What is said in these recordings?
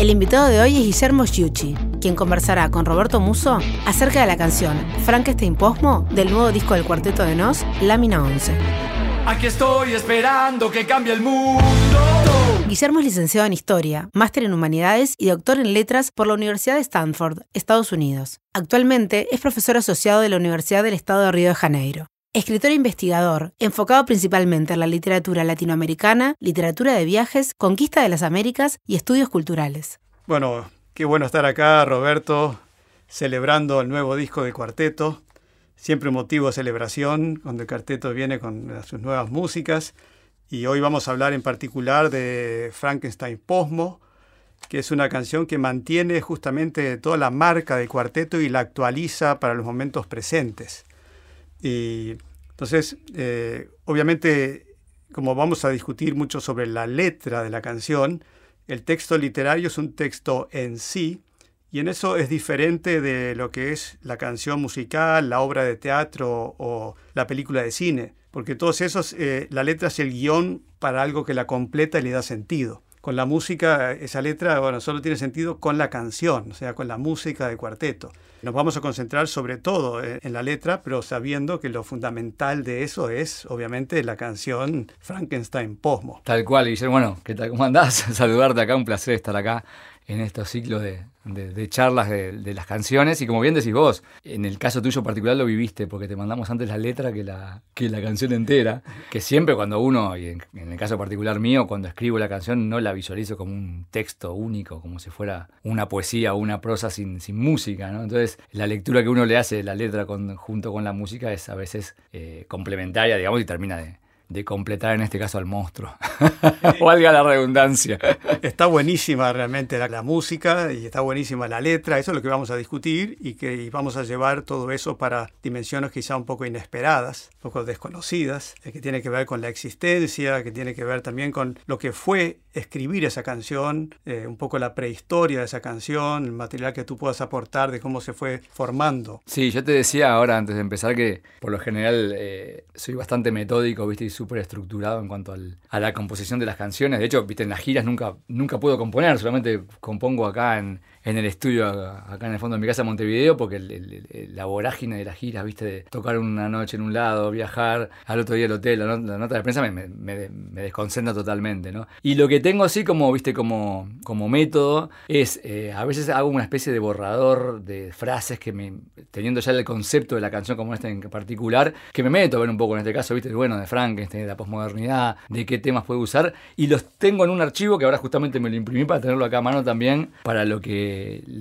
El invitado de hoy es Guillermo Sciucci, quien conversará con Roberto Muso acerca de la canción Frankenstein Posmo del nuevo disco del Cuarteto de Nos, Lámina 11. Aquí estoy esperando que cambie el mundo. Guillermo es licenciado en Historia, máster en Humanidades y doctor en Letras por la Universidad de Stanford, Estados Unidos. Actualmente es profesor asociado de la Universidad del Estado de Río de Janeiro. Escritor e investigador, enfocado principalmente en la literatura latinoamericana, literatura de viajes, conquista de las Américas y estudios culturales. Bueno, qué bueno estar acá, Roberto, celebrando el nuevo disco de cuarteto. Siempre un motivo de celebración cuando el cuarteto viene con sus nuevas músicas. Y hoy vamos a hablar en particular de Frankenstein Posmo, que es una canción que mantiene justamente toda la marca del cuarteto y la actualiza para los momentos presentes. Y entonces, eh, obviamente, como vamos a discutir mucho sobre la letra de la canción, el texto literario es un texto en sí, y en eso es diferente de lo que es la canción musical, la obra de teatro o la película de cine, porque todos esos, eh, la letra es el guion para algo que la completa y le da sentido con la música, esa letra, bueno, solo tiene sentido con la canción, o sea, con la música del cuarteto. Nos vamos a concentrar sobre todo en la letra, pero sabiendo que lo fundamental de eso es, obviamente, la canción Frankenstein Posmo. Tal cual, Guillermo. Bueno, ¿qué tal? ¿Cómo andás? Saludarte acá, un placer estar acá en estos ciclos de, charlas de, las canciones. Y como bien decís vos, en el caso tuyo particular lo viviste, porque te mandamos antes la letra que la, que la canción entera. Que siempre cuando uno, y en, el caso particular mío, cuando escribo la canción, no la visualizo como un texto único, como si fuera una poesía o una prosa sin, música. ¿no? Entonces, la lectura que uno le hace de la letra junto con la música es a veces eh, complementaria, digamos, y termina de, de completar en este caso al monstruo. Valga la redundancia. Está buenísima realmente la, música y está buenísima la letra, eso es lo que vamos a discutir y que vamos a llevar todo eso para dimensiones quizá un poco inesperadas, un poco desconocidas, eh, que tiene que ver con la existencia, que tiene que ver también con lo que fue escribir esa canción, eh, un poco la prehistoria de esa canción, el material que tú puedas aportar de cómo se fue formando. Sí, yo te decía ahora antes de empezar que por lo general eh, soy bastante metódico, viste, y súper estructurado en cuanto a la composición de las canciones. De hecho, viste, en las giras nunca, nunca puedo componer, solamente compongo acá en, en el estudio acá en el fondo de mi casa Montevideo, porque la vorágine de las giras, viste, de tocar una noche en un lado, viajar, al otro día el hotel, la, nota de prensa me, me, desconcentra totalmente, ¿no? Y lo que tengo así como, viste, como, como método es, eh, a veces hago una especie de borrador de frases que me, teniendo ya el concepto de la canción como esta en particular, que me meto a ver un poco en este caso, viste, bueno, de Frankenstein, de la posmodernidad, de qué temas puedo usar, y los tengo en un archivo que ahora justamente me lo imprimí para tenerlo acá a mano también, para lo que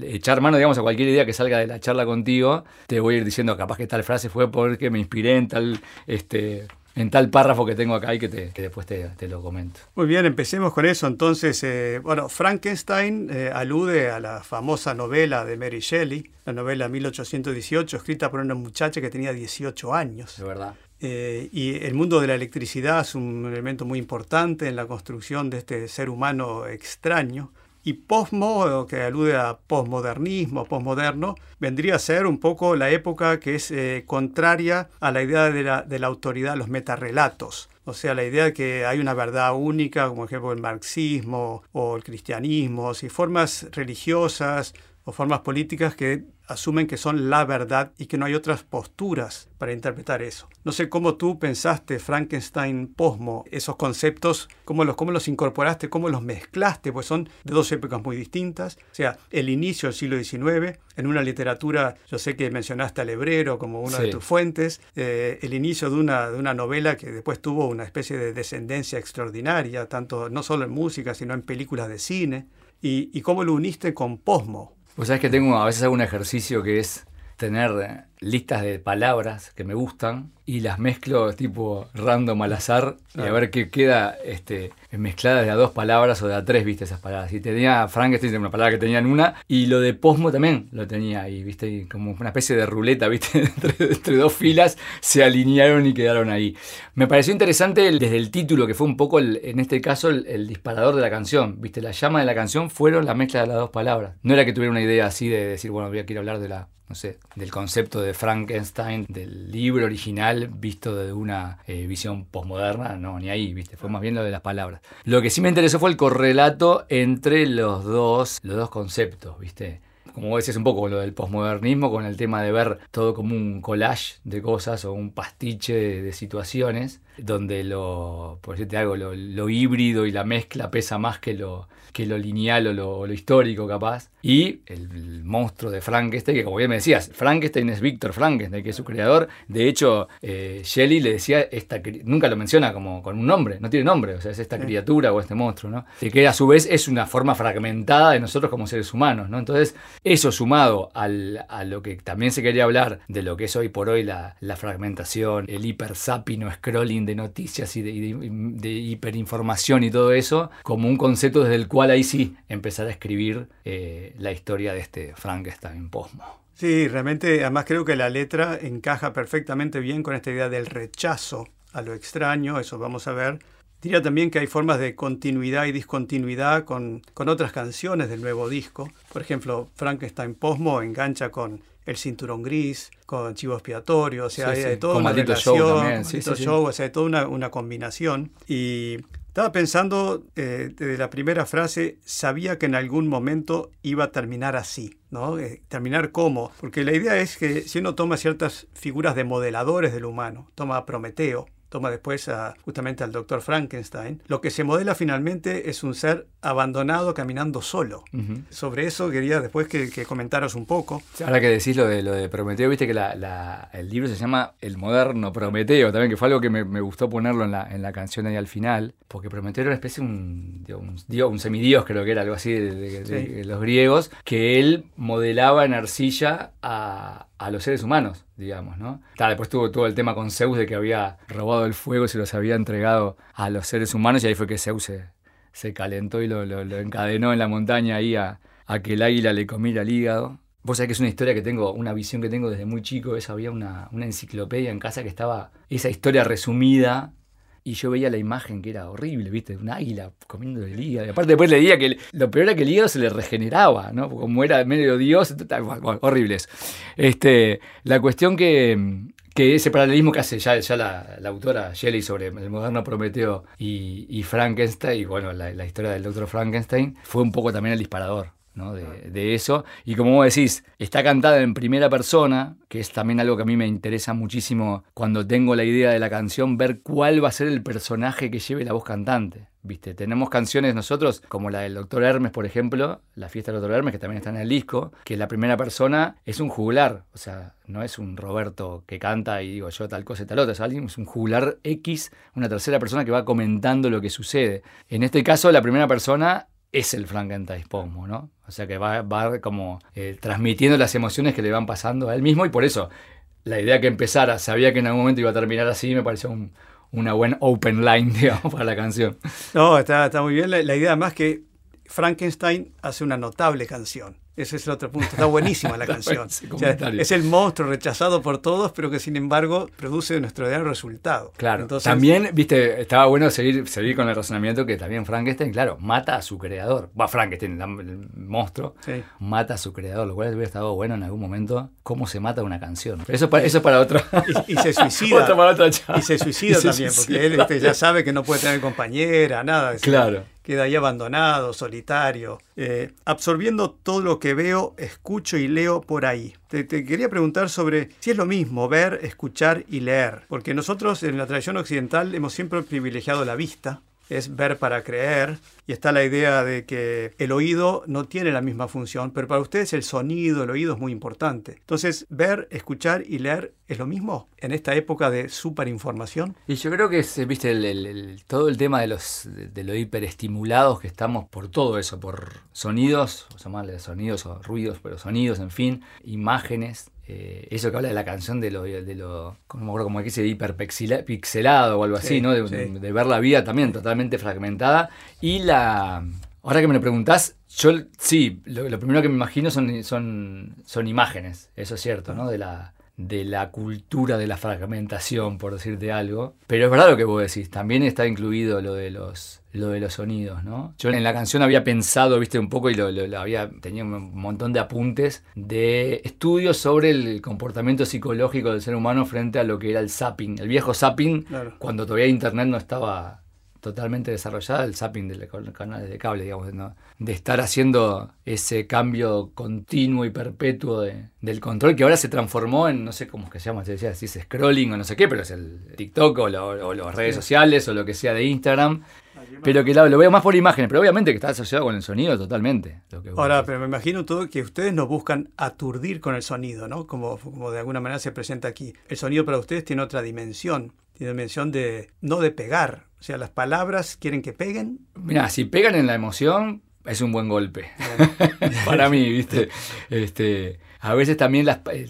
echar mano, digamos, a cualquier idea que salga de la charla contigo, te voy a ir diciendo capaz que tal frase fue porque me inspiré en tal, este, en tal párrafo que tengo acá y que, te, después te, lo comento. Muy bien, empecemos con eso. Entonces, eh, bueno, Frankenstein eh, alude a la famosa novela de Mary Shelley, la novela 1818, escrita por una muchacha que tenía 18 años. De verdad. Eh, y el mundo de la electricidad es un elemento muy importante en la construcción de este ser humano extraño. Y posmo, que alude a posmodernismo, posmoderno, vendría a ser un poco la época que es eh, contraria a la idea de la, de la autoridad, los metarrelatos. O sea, la idea de que hay una verdad única, como ejemplo el marxismo o el cristianismo, y formas religiosas o formas políticas que asumen que son la verdad y que no hay otras posturas para interpretar eso. No sé cómo tú pensaste Frankenstein posmo, esos conceptos, cómo los, cómo los incorporaste, cómo los mezclaste, pues son de dos épocas muy distintas. O sea, el inicio del siglo XIX, en una literatura, yo sé que mencionaste al hebrero como una de tus fuentes, eh, el inicio de una, de una novela que después tuvo una especie de descendencia extraordinaria, tanto no solo en música, sino en películas de cine, y, y cómo lo uniste con posmo, pues sabes que tengo, a veces hago un ejercicio que es tener listas de palabras que me gustan y las mezclo tipo random al azar y a ver qué queda este, mezclada de a dos palabras o de a tres, viste, esas palabras. Y tenía Frankenstein, una palabra que tenía en una, y lo de Posmo también lo tenía ahí, viste, como una especie de ruleta, viste, entre, dos filas se alinearon y quedaron ahí. Me pareció interesante desde el título, que fue un poco, en este caso, el, disparador de la canción, viste, la llama de la canción fueron la mezcla de las dos palabras. No era que tuviera una idea así de decir, bueno, voy a quiero hablar de la no sé, del concepto de Frankenstein, del libro original visto desde una eh, visión posmoderna, no, ni ahí, ¿viste? Fue más bien lo de las palabras. Lo que sí me interesó fue el correlato entre los dos, los dos conceptos, ¿viste? como decías un poco lo del posmodernismo, con el tema de ver todo como un collage de cosas o un pastiche de, situaciones, donde lo, por decirte algo, lo, híbrido y la mezcla pesa más que lo, que lo lineal o lo, histórico capaz. Y el, monstruo de Frankenstein, que como bien me decías, Frankenstein es Víctor Frankenstein, que es su creador. De hecho, eh, Shelley le decía, esta, nunca lo menciona como con un nombre, no tiene nombre, o sea, es esta criatura o este monstruo, ¿no? Y que a su vez es una forma fragmentada de nosotros como seres humanos, ¿no? Entonces, eso sumado al, a lo que también se quería hablar de lo que es hoy por hoy la, fragmentación, el hipersapino scrolling de noticias y de, de hiperinformación y todo eso, como un concepto desde el cual ahí sí empezar a escribir eh, la historia de este Frankenstein posmo. Sí, realmente, además creo que la letra encaja perfectamente bien con esta idea del rechazo a lo extraño, eso vamos a ver. Diría también que hay formas de continuidad y discontinuidad con, con otras canciones del nuevo disco. Por ejemplo, Frankenstein Posmo engancha con El Cinturón Gris, con Chivo Expiatorio, o sea, hay, toda una relación, también. show, o sea, hay toda una, una combinación. Y estaba pensando eh, desde la primera frase, sabía que en algún momento iba a terminar así, ¿no? Eh, terminar cómo, porque la idea es que si uno toma ciertas figuras de modeladores del humano, toma a Prometeo, toma después a, justamente al doctor Frankenstein, lo que se modela finalmente es un ser abandonado caminando solo. Sobre eso quería después que, comentaras un poco. Ahora que decís lo de, lo de Prometeo, viste que el libro se llama El moderno Prometeo, también que fue algo que me, gustó ponerlo en la, en la, canción ahí al final, porque Prometeo era una especie de un, dios, un semidios creo que era algo así de los griegos, que él modelaba en arcilla a a los seres humanos, digamos, ¿no? después tuvo todo el tema con Zeus de que había robado el fuego y se los había entregado a los seres humanos y ahí fue que Zeus se, calentó y lo, encadenó en la montaña ahí a, que el águila le comiera el hígado. Vos sabés que es una historia que tengo, una visión que tengo desde muy chico, es, había una, una enciclopedia en casa que estaba esa historia resumida y yo veía la imagen que era horrible, ¿viste? Un águila comiendo el hígado. Y aparte después leía que lo peor era que el hígado se le regeneraba, ¿no? Como era medio dios, horribles. Este, la cuestión que, que ese paralelismo que hace ya, ya la, autora Shelley sobre el moderno Prometeo y, Frankenstein, y bueno, la, la, historia del doctor Frankenstein, fue un poco también el disparador de, eso. Y como vos decís, está cantada en primera persona, que es también algo que a mí me interesa muchísimo cuando tengo la idea de la canción, ver cuál va a ser el personaje que lleve la voz cantante. ¿Viste? Tenemos canciones nosotros, como la del Doctor Hermes, por ejemplo, la fiesta del Doctor Hermes, que también está en el disco, que la primera persona es un jugular, o sea, no es un Roberto que canta y digo yo tal cosa y tal otra, es alguien, es un jugular X, una tercera persona que va comentando lo que sucede. En este caso, la primera persona es el Frankenstein Posmo, ¿no? O sea que va, como eh, transmitiendo las emociones que le van pasando a él mismo y por eso la idea que empezara, sabía que en algún momento iba a terminar así, me pareció una buena open line, digamos, para la canción. No, está, está muy bien. La, la idea más que Frankenstein hace una notable canción. Ese es el otro punto. Está buenísima la canción. es el monstruo rechazado por todos, pero que sin embargo produce nuestro ideal resultado. Claro. también, viste, estaba bueno seguir, seguir con el razonamiento que también Frankenstein, claro, mata a su creador. Va, Frankenstein, el monstruo, mata a su creador, lo cual hubiera estado bueno en algún momento cómo se mata una canción. Pero eso, eso es para otro. Y, se suicida. y se suicida también, porque él este, ya sabe que no puede tener compañera, nada. Claro queda ahí abandonado, solitario, eh, absorbiendo todo lo que veo, escucho y leo por ahí. Te, te, quería preguntar sobre si es lo mismo ver, escuchar y leer, porque nosotros en la tradición occidental hemos siempre privilegiado la vista, es ver para creer, y está la idea de que el oído no tiene la misma función, pero para ustedes el sonido, el oído es muy importante. Entonces, ver, escuchar y leer es lo mismo en esta época de superinformación. Y yo creo que es, viste, el, todo el tema de los de, lo hiperestimulados que estamos por todo eso, por sonidos, o llamarle sonidos o ruidos, pero sonidos, en fin, imágenes, eh, eso que habla de la canción de lo, de lo como me acuerdo como que dice hiperpixelado o algo así, ¿no? De, ver la vida también totalmente fragmentada. Y la. Ahora que me lo preguntás, yo sí, lo, primero que me imagino son, son, son imágenes, eso es cierto, ¿no? De la, de la cultura de la fragmentación, por decirte algo. Pero es verdad lo que vos decís, también está incluido lo de los lo de los sonidos, ¿no? Yo en la canción había pensado, viste, un poco y lo, lo- había tenía un montón de apuntes de estudios sobre el comportamiento psicológico del ser humano frente a lo que era el zapping, el viejo zapping, Claro. cuando todavía internet no estaba totalmente desarrollada, el zapping de los canales de cable, digamos, ¿no? de estar haciendo ese cambio continuo y perpetuo de- del control que ahora se transformó en, no sé cómo es que se llama, se decía si es scrolling o no sé qué, pero es el TikTok o, lo- o las redes sociales o lo que sea de Instagram. Pero que lo, lo veo más por imágenes, pero obviamente que está asociado con el sonido totalmente. lo que Ahora, pero me imagino todo que ustedes nos buscan aturdir con el sonido, ¿no? Como, como de alguna manera se presenta aquí. El sonido para ustedes tiene otra dimensión, tiene dimensión de, no de pegar. O sea, las palabras quieren que peguen. Mira, si pegan en la emoción, es un buen golpe. Para mí, ¿viste? Este, a veces también las. eh,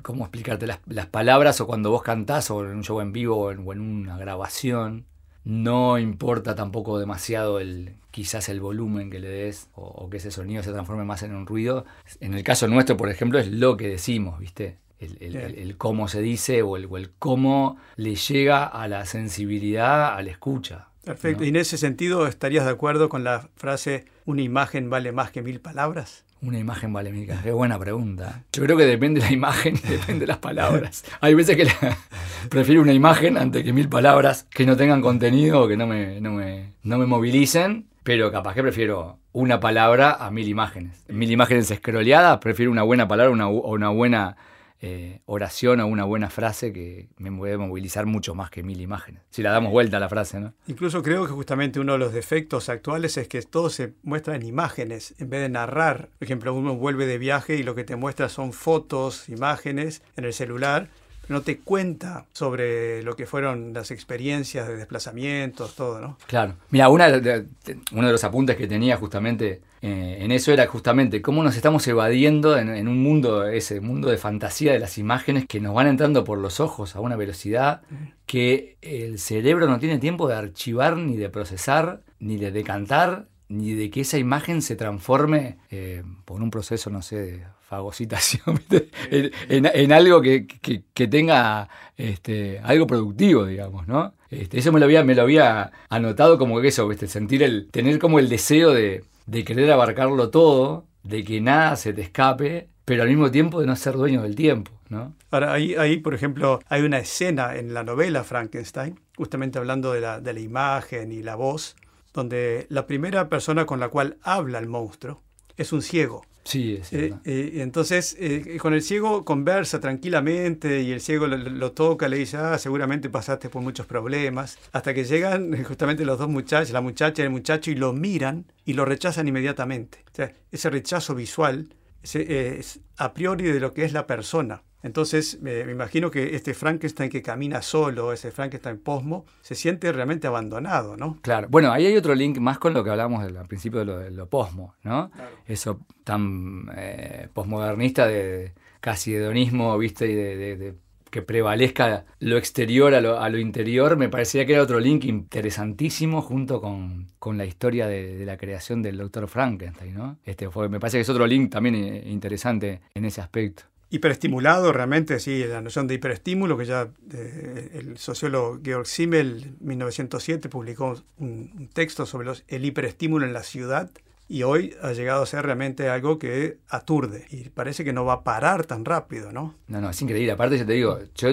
¿Cómo explicarte? Las, las palabras o cuando vos cantás o en un show en vivo o en, o en una grabación, no importa tampoco demasiado el quizás el volumen que le des o, o que ese sonido se transforme más en un ruido. En el caso nuestro, por ejemplo, es lo que decimos, ¿viste? El, el- Bien. el- el cómo se dice o el, o el cómo le llega a la sensibilidad a la escucha. Perfecto. ¿no? Y en ese sentido, ¿estarías de acuerdo con la frase una imagen vale más que mil palabras? Una imagen vale mil caras. Qué buena pregunta. Yo creo que depende de la imagen depende de las palabras. Hay veces que la- prefiero una imagen antes que mil palabras que no tengan contenido o que no me, no me, no me movilicen, pero capaz que prefiero una palabra a mil imágenes. Mil imágenes escroleadas, prefiero una buena palabra una, o una buena eh, oración o una buena frase que me puede movilizar mucho más que mil imágenes. Si la damos vuelta a la frase, ¿no? Incluso creo que justamente uno de los defectos actuales es que todo se muestra en imágenes en vez de narrar. Por ejemplo, uno vuelve de viaje y lo que te muestra son fotos, imágenes en el celular, no te cuenta sobre lo que fueron las experiencias de desplazamientos, todo, ¿no? Claro. Mira, una de- uno de los apuntes que tenía justamente eh, en eso era justamente cómo nos estamos evadiendo en, en un mundo, ese mundo de fantasía de las imágenes que nos van entrando por los ojos a una velocidad que el cerebro no tiene tiempo de archivar, ni de procesar, ni de decantar, ni de que esa imagen se transforme eh, por un proceso, no sé, de fagocitación, en, en- en algo que, que- que tenga este, algo productivo, digamos, ¿no? Este, eso me lo había, me lo había anotado como que eso, ¿viste? sentir el, tener como el deseo de, de querer abarcarlo todo, de que nada se te escape, pero al mismo tiempo de no ser dueño del tiempo, ¿no? Ahora, ahí, ahí, por ejemplo, hay una escena en la novela Frankenstein, justamente hablando de la, de la imagen y la voz, donde la primera persona con la cual habla el monstruo es un ciego. Sí, es Eh, eh, entonces, eh, con el ciego conversa tranquilamente y el ciego lo, lo toca, le dice, ah, seguramente pasaste por muchos problemas, hasta que llegan eh, justamente los dos muchachos, la muchacha y el muchacho, y lo miran y lo rechazan inmediatamente. O sea, ese rechazo visual eh, es a priori de lo que es la persona. Entonces, me me imagino que este Frankenstein que camina solo, ese Frankenstein posmo, se siente realmente abandonado, ¿no? Claro. Bueno, ahí hay otro link más con lo que hablamos al principio de lo, de lo posmo, ¿no? Eso tan eh, posmodernista de casi hedonismo, ¿viste? Y de, de- de que prevalezca lo exterior a lo, a lo interior, me parecía que era otro link interesantísimo junto con, con la historia de, de la creación del Dr. Frankenstein, ¿no? Este fue, me parece que es otro link también eh, interesante en ese aspecto. Hiperestimulado, realmente, sí, la noción de hiperestímulo, que ya eh, el sociólogo Georg Simmel en 1907 publicó un, un texto sobre los- el hiperestímulo en la ciudad y hoy ha llegado a ser realmente algo que aturde y parece que no va a parar tan rápido, ¿no? No, no, es increíble. Aparte, yo te digo, yo,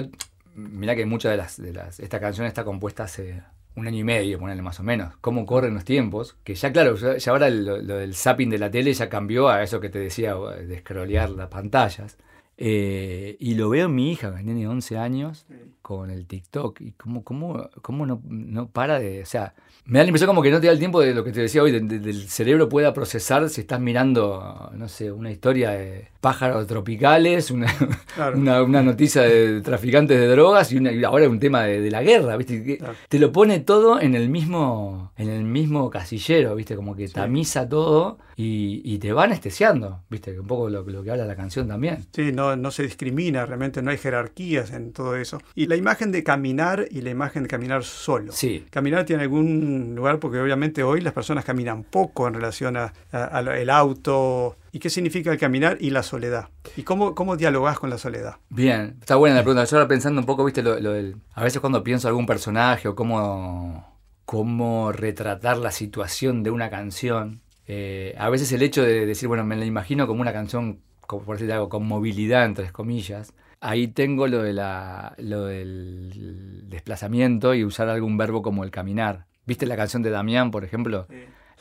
mirá que muchas de las, de las. Esta canción está compuesta hace un año y medio, ponerle más o menos. Cómo corren los tiempos. Que ya, claro, ya, ya ahora lo, lo del zapping de la tele ya cambió a eso que te decía, de scrollear las pantallas. Eh, y lo veo en mi hija, que tiene 11 años, con el TikTok. Y cómo, cómo, cómo no, no para de. O sea, me da la impresión como que no te da el tiempo de lo que te decía hoy, de- de- del cerebro pueda procesar si estás mirando, no sé, una historia de pájaros tropicales, una, Claro. una, una noticia de traficantes de drogas y, una- y ahora un tema de, de la guerra, ¿viste? Claro. Te lo pone todo en el mismo, en el mismo casillero, ¿viste? Como que tamiza todo y, y te va anestesiando, ¿viste? Un poco lo, lo que habla la canción también. Sí, no, no se discrimina, realmente no hay jerarquías en todo eso. Y la imagen de caminar y la imagen de caminar solo. Sí. Caminar tiene algún lugar porque obviamente hoy las personas caminan poco en relación a, a- a auto. ¿Y qué significa el caminar y la soledad? ¿Y cómo, cómo dialogás con la soledad? Bien, está buena la pregunta. Yo ahora pensando un poco, viste, lo, lo del. A veces cuando pienso algún personaje o cómo. cómo retratar la situación de una canción. Eh, a veces el hecho de decir, bueno, me la imagino como una canción, como por decir algo, con movilidad, entre comillas, ahí tengo lo, de la, lo del desplazamiento y usar algún verbo como el caminar. ¿Viste la canción de Damián, por ejemplo?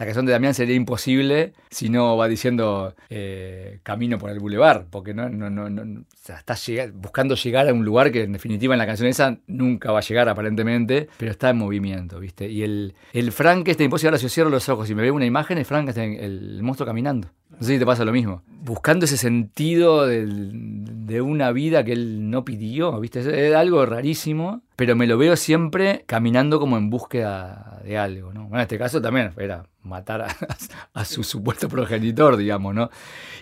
La canción de Damián sería imposible si no va diciendo eh, camino por el bulevar, porque no, no, no, no está buscando llegar a un lugar que en definitiva en la canción esa nunca va a llegar aparentemente, pero está en movimiento, ¿viste? Y el, el Frankenstein, imposible ahora si yo cierro los ojos y me veo una imagen, es Frankenstein, el, el monstruo caminando. No sé si te pasa lo mismo. Buscando ese sentido de una vida que él no pidió, ¿viste? Es algo rarísimo, pero me lo veo siempre caminando como en búsqueda de algo, ¿no? Bueno, en este caso también era matar a, su supuesto progenitor, digamos, ¿no?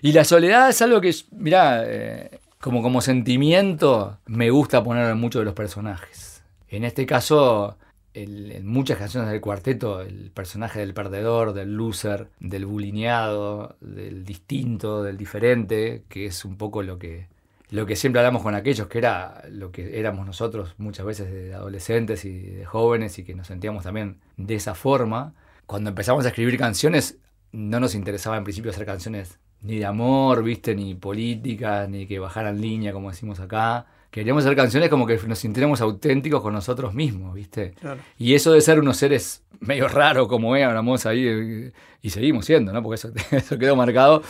Y la soledad es algo que, mirá, eh, como, como sentimiento, me gusta poner en muchos de los personajes. En este caso, en muchas canciones del cuarteto, el personaje del perdedor, del loser, del bulineado, del distinto, del diferente, que es un poco lo que, lo que siempre hablamos con aquellos, que era lo que éramos nosotros muchas veces de adolescentes y de jóvenes y que nos sentíamos también de esa forma. Cuando empezamos a escribir canciones, no nos interesaba en principio hacer canciones ni de amor, viste, ni políticas, ni que bajaran línea, como decimos acá queríamos hacer canciones como que nos sintiéramos auténticos con nosotros mismos, ¿viste? Y eso de ser unos seres medio raros como éramos ahí, y seguimos siendo, ¿no? Porque eso, eso quedó marcado,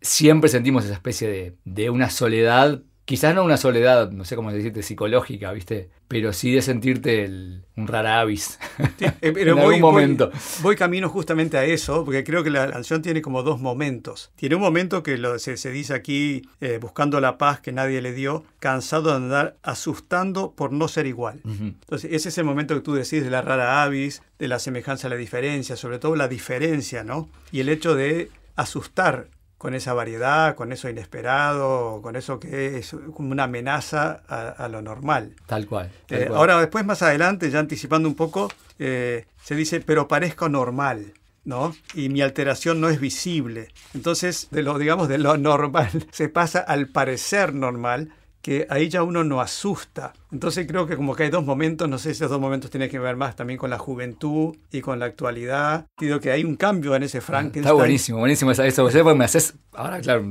siempre sentimos esa especie de, de una soledad quizás no una soledad, no sé cómo decirte, psicológica, ¿viste? Pero sí de sentirte un rara avis eh, en voy, algún momento. Voy, camino justamente a eso, porque creo que la canción tiene como dos momentos. Tiene un momento que lo, se, dice aquí, eh, buscando la paz que nadie le dio, cansado de andar asustando por no ser igual. Entonces, ese es el momento que tú decís de la rara avis, de la semejanza a la diferencia, sobre todo la diferencia, ¿no? Y el hecho de asustar con esa variedad, con eso inesperado, con eso que es como una amenaza a, lo normal. Tal cual. Eh, ahora, después, más adelante, ya anticipando un poco, eh, se dice, pero parezco normal. ¿no? Y mi alteración no es visible. Entonces, de lo, digamos, de lo normal, se pasa al parecer normal, que ahí ya uno no asusta. Entonces creo que como que hay dos momentos, no sé si esos dos momentos tienen que ver más también con la juventud y con la actualidad. Digo que hay un cambio en ese Frankenstein. Está buenísimo, buenísimo eso, me haces, ahora claro,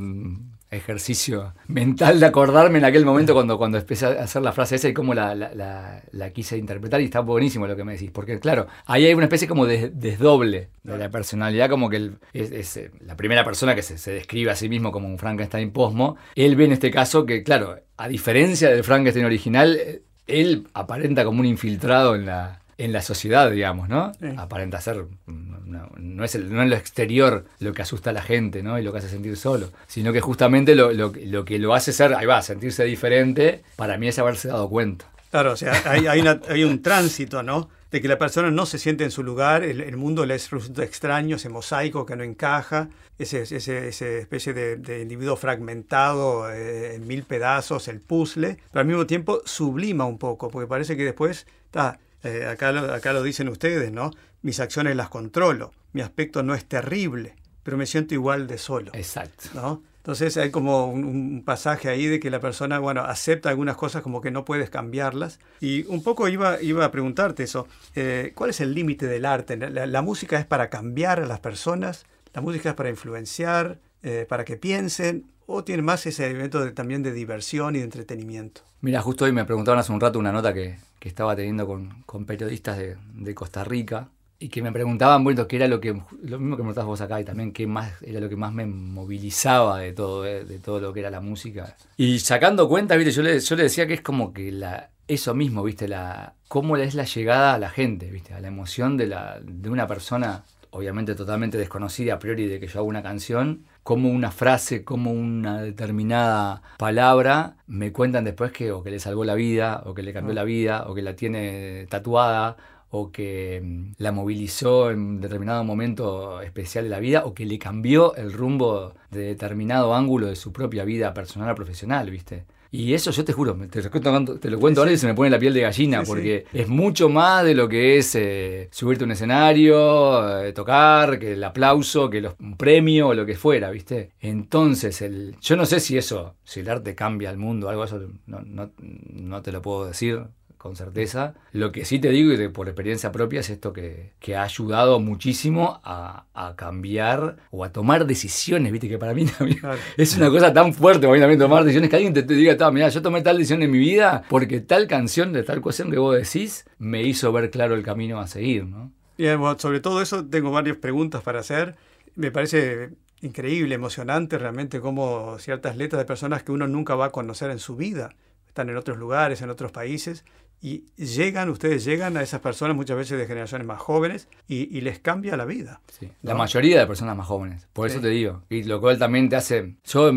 ejercicio mental de acordarme en aquel momento cuando, cuando empecé a hacer la frase esa y cómo la, la, quise interpretar y está buenísimo lo que me decís, porque claro, ahí hay una especie como de desdoble de la personalidad, como que es, eh, la primera persona que se, se, describe a sí mismo como un Frankenstein posmo, él ve en este caso que, claro, a diferencia del Frankenstein original, eh, él aparenta como un infiltrado en la, en la sociedad, digamos, ¿no? Aparenta ser, no, es el, no es lo exterior lo que asusta a la gente, ¿no? Y lo que hace sentir solo, sino que justamente lo, lo, lo que lo hace ser, ahí va, sentirse diferente, para mí es haberse dado cuenta. Claro, o sea, hay, hay, hay un tránsito, ¿no? De que la persona no se siente en su lugar, el, mundo le resulta extraño, ese mosaico que no encaja, ese, ese, ese especie de, individuo fragmentado eh, en mil pedazos, el puzzle, pero al mismo tiempo sublima un poco, porque parece que después está eh, acá, lo, acá lo dicen ustedes, ¿no? Mis acciones las controlo, mi aspecto no es terrible, pero me siento igual de solo. Exacto. ¿no? Entonces hay como un, pasaje ahí de que la persona, bueno, acepta algunas cosas como que no puedes cambiarlas. Y un poco iba, iba a preguntarte eso, eh, ¿cuál es el límite del arte? La, música es para cambiar a las personas? ¿La música es para influenciar, eh, para que piensen? ¿O tiene más ese elemento también de diversión y de entretenimiento? Mira, justo hoy me preguntaban hace un rato una nota que, que estaba teniendo con, con periodistas de, de, Costa Rica y que me preguntaban, bueno, qué era lo que, lo mismo que me vos acá y también qué más era lo que más me movilizaba de todo, eh, de, todo lo que era la música. Y sacando cuenta, viste, yo le, yo le decía que es como que la, eso mismo, viste, la, cómo es la llegada a la gente, viste, a la emoción de, la, de una persona obviamente totalmente desconocida a priori de que yo hago una canción, como una frase, como una determinada palabra, me cuentan después que o que le salvó la vida, o que le cambió ah. la vida, o que la tiene tatuada, o que mm, la movilizó en determinado momento especial de la vida, o que le cambió el rumbo de determinado ángulo de su propia vida personal o profesional, ¿viste? Y eso yo te juro, te, te lo cuento ahora y se me pone la piel de gallina, porque es mucho más de lo que es eh, subirte a un escenario, eh, tocar, que el aplauso, que los, un premio o lo que fuera, ¿viste? Entonces, el, yo no sé si eso, si el arte cambia el mundo, algo eso, no, no, no te lo puedo decir, con certeza. Lo que sí te digo, y de, por experiencia propia, es esto que, que ha ayudado muchísimo a, a, cambiar o a tomar decisiones, viste, que para mí también es una cosa tan fuerte para mí también tomar decisiones, que alguien te, te diga, mira, yo tomé tal decisión en mi vida porque tal canción de tal cuestión que vos decís me hizo ver claro el camino a seguir, ¿no? Bien, sobre todo eso tengo varias preguntas para hacer. Me parece increíble, emocionante realmente cómo ciertas letras de personas que uno nunca va a conocer en su vida, están en otros lugares, en otros países, y llegan, ustedes llegan a esas personas muchas veces de generaciones más jóvenes y, les cambia la vida. La mayoría de personas más jóvenes, por eso te digo. Y lo cual también te hace, yo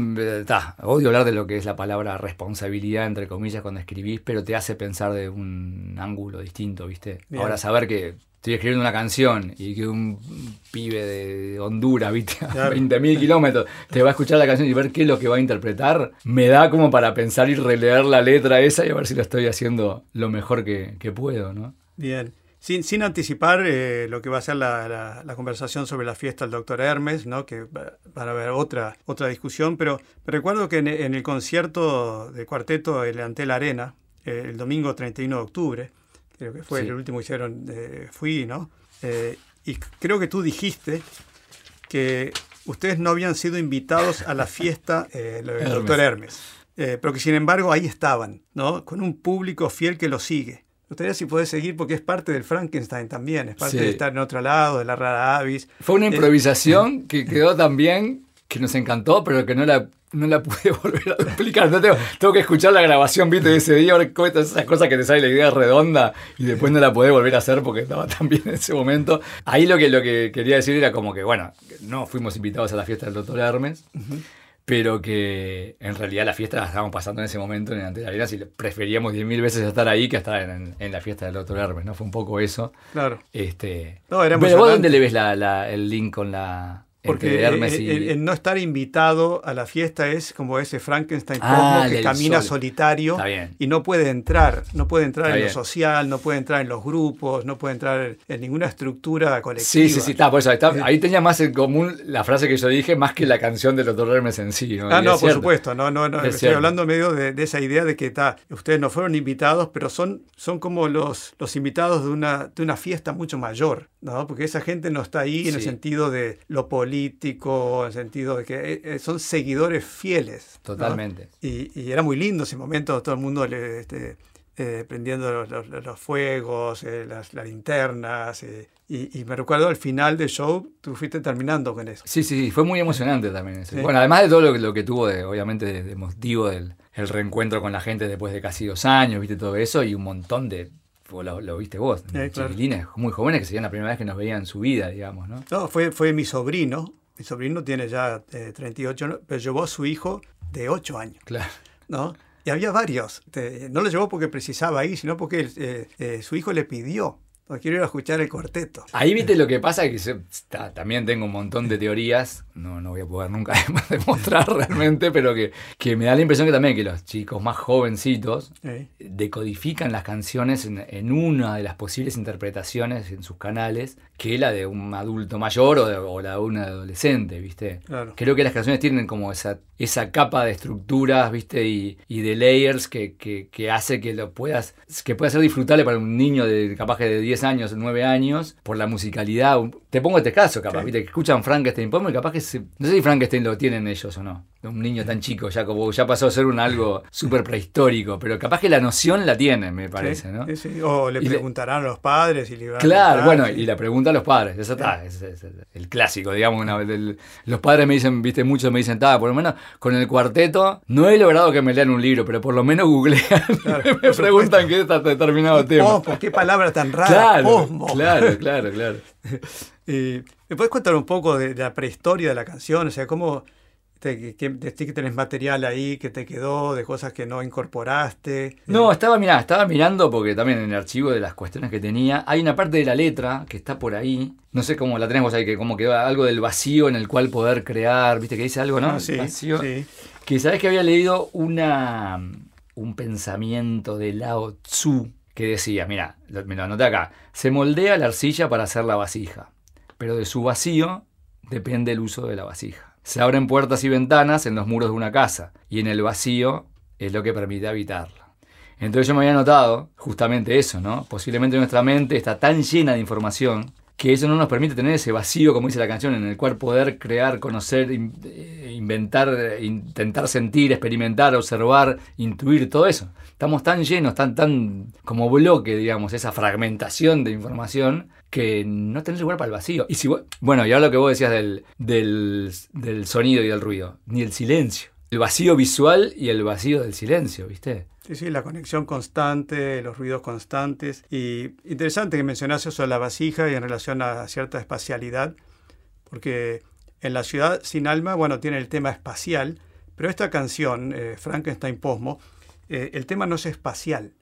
ta, odio hablar de lo que es la palabra responsabilidad, entre comillas, cuando escribís, pero te hace pensar de un ángulo distinto, ¿viste? Ahora saber que estoy escribiendo una canción y que un pibe de Honduras, ¿viste? A 20.000 kilómetros, te va a escuchar la canción y ver qué es lo que va a interpretar, me da como para pensar y releer la letra esa y a ver si lo estoy haciendo lo mejor que, puedo, ¿no? Bien. Sin, sin anticipar eh, lo que va a ser la, conversación sobre la fiesta del doctor Hermes, ¿no? que van a haber otra, otra discusión, pero, recuerdo que en, el concierto de cuarteto en Antel Arena, eh, el domingo 31 de octubre, creo que fue el último que hicieron, eh, fui, ¿no? Eh, y creo que tú dijiste que ustedes no habían sido invitados a la fiesta eh, del doctor Hermes, pero que sin embargo ahí estaban, ¿no? Con un público fiel que lo sigue. Me gustaría si puedes seguir porque es parte del Frankenstein también, es parte de estar en otro lado, de la rara avis. Fue una improvisación que quedó también, que nos encantó, pero que no la no la pude volver a explicar. No tengo, tengo, que escuchar la grabación, viste, de ese día, ver esas cosas que te sale la idea redonda y después no la podés volver a hacer porque estaba tan bien en ese momento. Ahí lo que, lo que quería decir era como que, bueno, no fuimos invitados a la fiesta del doctor Hermes, pero que en realidad la fiesta la estábamos pasando en ese momento en el Ante Arenas y preferíamos 10.000 veces estar ahí que estar en, en, la fiesta del doctor Hermes, ¿no? Fue un poco eso. Claro. Este, no, era pero vos dónde le ves la, el link con la porque el, no estar invitado a la fiesta es como ese Frankenstein ah, que camina solitario y no puede entrar, no puede entrar en lo social, no puede entrar en los grupos, no puede entrar en ninguna estructura colectiva. Sí, sí, sí, está, por eso, ahí tenía más en común la frase que yo dije más que la canción del doctor Hermes en sí. ¿no? Ah, no, por supuesto, no, no, no, estoy hablando medio de, esa idea de que está, ustedes no fueron invitados, pero son, son como los, los invitados de una, de una fiesta mucho mayor, ¿no? Porque esa gente no está ahí en el sentido de lo político político, en el sentido de que eh, eh, son seguidores fieles. Totalmente. Y, era muy lindo ese momento, todo el mundo le, este, eh, prendiendo los, fuegos, las, linternas. Y, me recuerdo al final del show, tú fuiste terminando con eso. Sí, sí, fue muy emocionante también. Bueno, además de todo lo, lo que tuvo, de, obviamente, de, motivo del el reencuentro con la gente después de casi dos años, viste todo eso, y un montón de lo, viste vos, chiquilines muy jóvenes que serían la primera vez que nos veían en su vida, digamos, ¿no? No, fue, fue mi sobrino, mi sobrino tiene ya 38, eh, pero llevó a su hijo de 8 años. Claro. ¿No? Y había varios. No lo llevó porque precisaba ir, sino porque eh, eh, su hijo le pidió quiero ir a escuchar el cuarteto. Ahí viste lo que pasa, que también tengo un montón de teorías, no, no voy a poder nunca demostrar realmente, pero que, que, me da la impresión que también que los chicos más jovencitos decodifican las canciones en, una de las posibles interpretaciones en sus canales que la de un adulto mayor o, la de un adolescente, ¿viste? Creo que las canciones tienen como esa, esa capa de estructuras, ¿viste? Y, de layers que, que, hace que lo puedas, que pueda ser disfrutable para un niño de capaz que de 10 años, 9 años, por la musicalidad. Te pongo este caso, capaz, ¿viste? Que escuchan Frankenstein, y capaz que no sé si Frankenstein lo tienen ellos o no. Un niño tan chico, ya como ya pasó a ser un algo súper prehistórico, pero capaz que la noción la tienen, me parece, ¿no? O le preguntarán a los padres y le Claro, bueno, y la pregunta a los padres, eso está, es, el clásico, digamos, una, los padres me dicen, viste, muchos me dicen, por lo menos con el cuarteto, no he logrado que me lean un libro, pero por lo menos googlean, me preguntan qué está determinado tema. qué palabra tan rara. Claro, claro, claro, ¿Me puedes contar un poco de, la prehistoria de la canción? O sea, ¿cómo te, que, que tenés material ahí que te quedó, de cosas que no incorporaste? No, estaba, mirá, estaba mirando porque también en el archivo de las cuestiones que tenía, hay una parte de la letra que está por ahí. No sé cómo la tenemos ahí, que como quedó algo del vacío en el cual poder crear, viste que dice algo, ¿no? Ah, sí, vacío. Que sabes que había leído una, un pensamiento de Lao Tzu que decía, mira, me lo anoté acá, se moldea la arcilla para hacer la vasija, pero de su vacío depende el uso de la vasija. Se abren puertas y ventanas en los muros de una casa, y en el vacío es lo que permite habitarla. Entonces yo me había notado justamente eso, ¿no? Posiblemente nuestra mente está tan llena de información que eso no nos permite tener ese vacío, como dice la canción, en el cual poder crear, conocer, eh, inventar, intentar sentir, experimentar, observar, intuir, todo eso. Estamos tan llenos, tan, tan como bloque, digamos, esa fragmentación de información que no tenés lugar para el vacío. Y si bueno, y ahora lo que vos decías del, del, del sonido y del ruido, ni el silencio. El vacío visual y el vacío del silencio, ¿viste? Sí, sí, la conexión constante, los ruidos constantes. Y interesante que mencionase eso de la vasija y en relación a cierta espacialidad, porque en la ciudad sin alma, bueno, tiene el tema espacial, pero esta canción, eh, Frankenstein Posmo, eh, el tema no es espacial.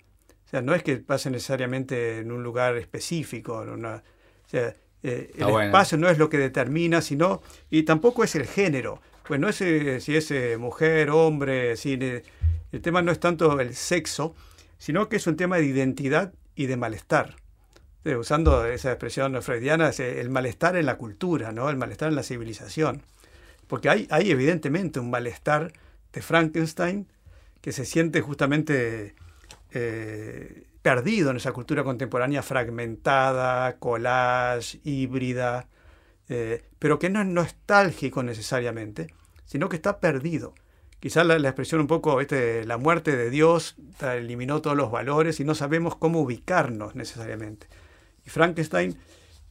O sea, no es que pase necesariamente en un lugar específico. Una, o sea, eh, el espacio no es lo que determina, sino, y tampoco es el género. Pues no es si es mujer, hombre, cine el tema no es tanto el sexo, sino que es un tema de identidad y de malestar. Eh, usando esa expresión freudiana, es el malestar en la cultura, ¿no? el malestar en la civilización. Porque hay, hay evidentemente un malestar de Frankenstein que se siente justamente eh, perdido en esa cultura contemporánea fragmentada, collage, híbrida, eh, pero que no es nostálgico necesariamente, sino que está perdido quizás la, expresión un poco, este, la muerte de Dios eliminó todos los valores y no sabemos cómo ubicarnos necesariamente. Y Frankenstein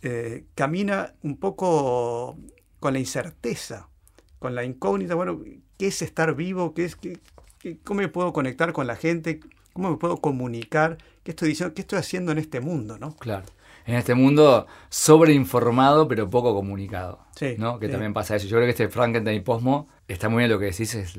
eh, camina un poco con la incerteza, con la incógnita, bueno, ¿qué es estar vivo? ¿Qué es, qué, ¿Cómo me puedo conectar con la gente? ¿Cómo me puedo comunicar? ¿Qué estoy diciendo? ¿Qué estoy haciendo en este mundo? ¿no? Claro en este mundo sobreinformado pero poco comunicado. ¿no? Que también pasa eso. Yo creo que este Frankenstein Posmo está muy bien lo que decís, es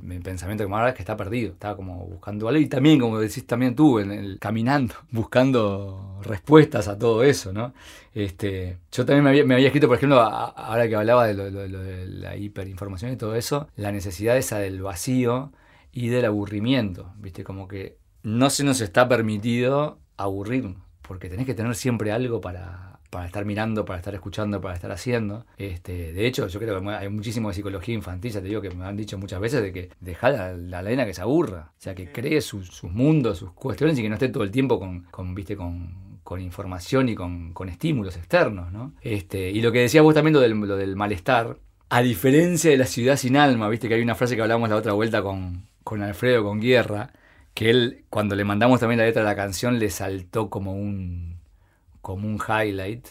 mi pensamiento que ahora es que está perdido, está como buscando algo y también, como decís también tú, en el, caminando, buscando respuestas a todo eso, ¿no? Este, yo también me había, escrito, por ejemplo, ahora que hablaba de, de la hiperinformación y todo eso, la necesidad esa del vacío y del aburrimiento, ¿viste? Como que no se nos está permitido aburrirnos porque tenés que tener siempre algo para, estar mirando, para estar escuchando, para estar haciendo. Este, de hecho, yo creo que hay muchísimo de psicología infantil, ya te digo que me han dicho muchas veces de que deja la, la que se aburra, o sea, que cree sus, mundos, sus cuestiones y que no esté todo el tiempo con, con viste, con, información y con, estímulos externos, ¿no? Este, y lo que decías vos también, lo del, lo del malestar, a diferencia de la ciudad sin alma, viste que hay una frase que hablamos la otra vuelta con, con Alfredo, con Guerra, que él, cuando le mandamos también la letra de la canción, le saltó como un, como un highlight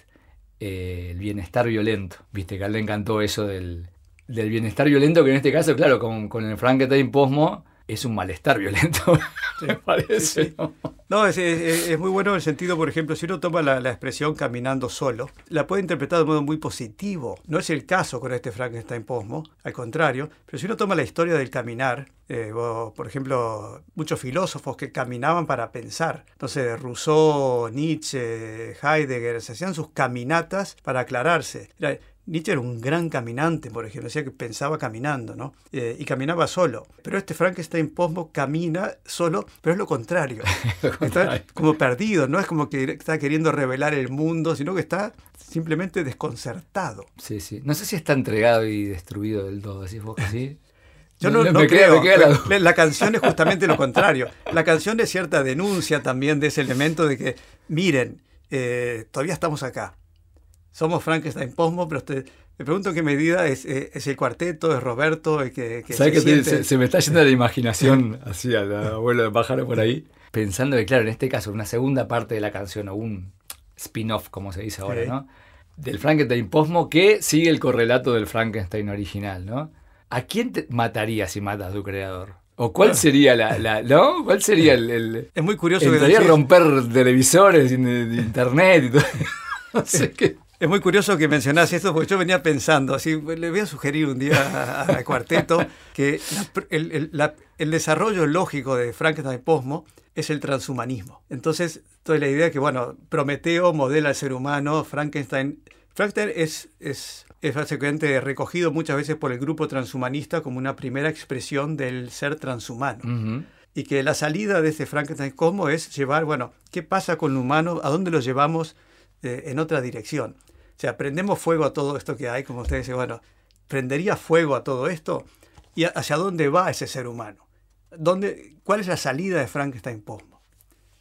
eh, el bienestar violento. Viste que a él le encantó eso del, del bienestar violento, que en este caso, claro, con, con el Frankenstein Posmo, es un malestar violento, me parece. ¿no? es, muy bueno el sentido, por ejemplo, si uno toma la, expresión caminando solo, la puede interpretar de modo muy positivo. No es el caso con este Frankenstein Posmo, al contrario, pero si uno toma la historia del caminar, eh, por ejemplo, muchos filósofos que caminaban para pensar. Entonces, Rousseau, Nietzsche, Heidegger, se hacían sus caminatas para aclararse. Nietzsche era un gran caminante, por ejemplo, decía que pensaba caminando, ¿no? Eh, y caminaba solo. Pero este Frankenstein Posmo camina solo, pero es lo contrario. está como perdido, no es como que está queriendo revelar el mundo, sino que está simplemente desconcertado. Sí, sí. No sé si está entregado y destruido del todo, decís vos que sí. Yo no, no, creo. La, canción es justamente lo contrario. La canción es cierta denuncia también de ese elemento de que, miren, eh, todavía estamos acá somos Frankenstein Posmo, pero te, me pregunto en qué medida es, eh, es, el cuarteto, es Roberto, el que, que ¿Sabes que se, me está yendo la imaginación así al abuelo de pájaro por ahí? Pensando que, claro, en este caso, una segunda parte de la canción o un spin-off, como se dice ahora, ¿no? Del Frankenstein Posmo que sigue el correlato del Frankenstein original, ¿no? ¿A quién te mataría si matas a tu creador? ¿O cuál sería la, ¿no? ¿Cuál sería el, Es muy curioso que romper televisores, internet y todo. no sé qué. Es muy curioso que mencionás esto porque yo venía pensando, así le voy a sugerir un día al cuarteto que el, desarrollo lógico de Frankenstein Posmo es el transhumanismo. Entonces, toda la idea que, bueno, Prometeo modela al ser humano, Frankenstein... Frankenstein es, es, es básicamente recogido muchas veces por el grupo transhumanista como una primera expresión del ser transhumano. Y que la salida de ese Frankenstein Cosmo es llevar, bueno, ¿qué pasa con el humano? ¿A dónde lo llevamos eh, en otra dirección? Sea, prendemos fuego a todo esto que hay, como usted dice, bueno, ¿prendería fuego a todo esto? ¿Y hacia dónde va ese ser humano? ¿dónde, ¿cuál es la salida de Frankenstein Posmo?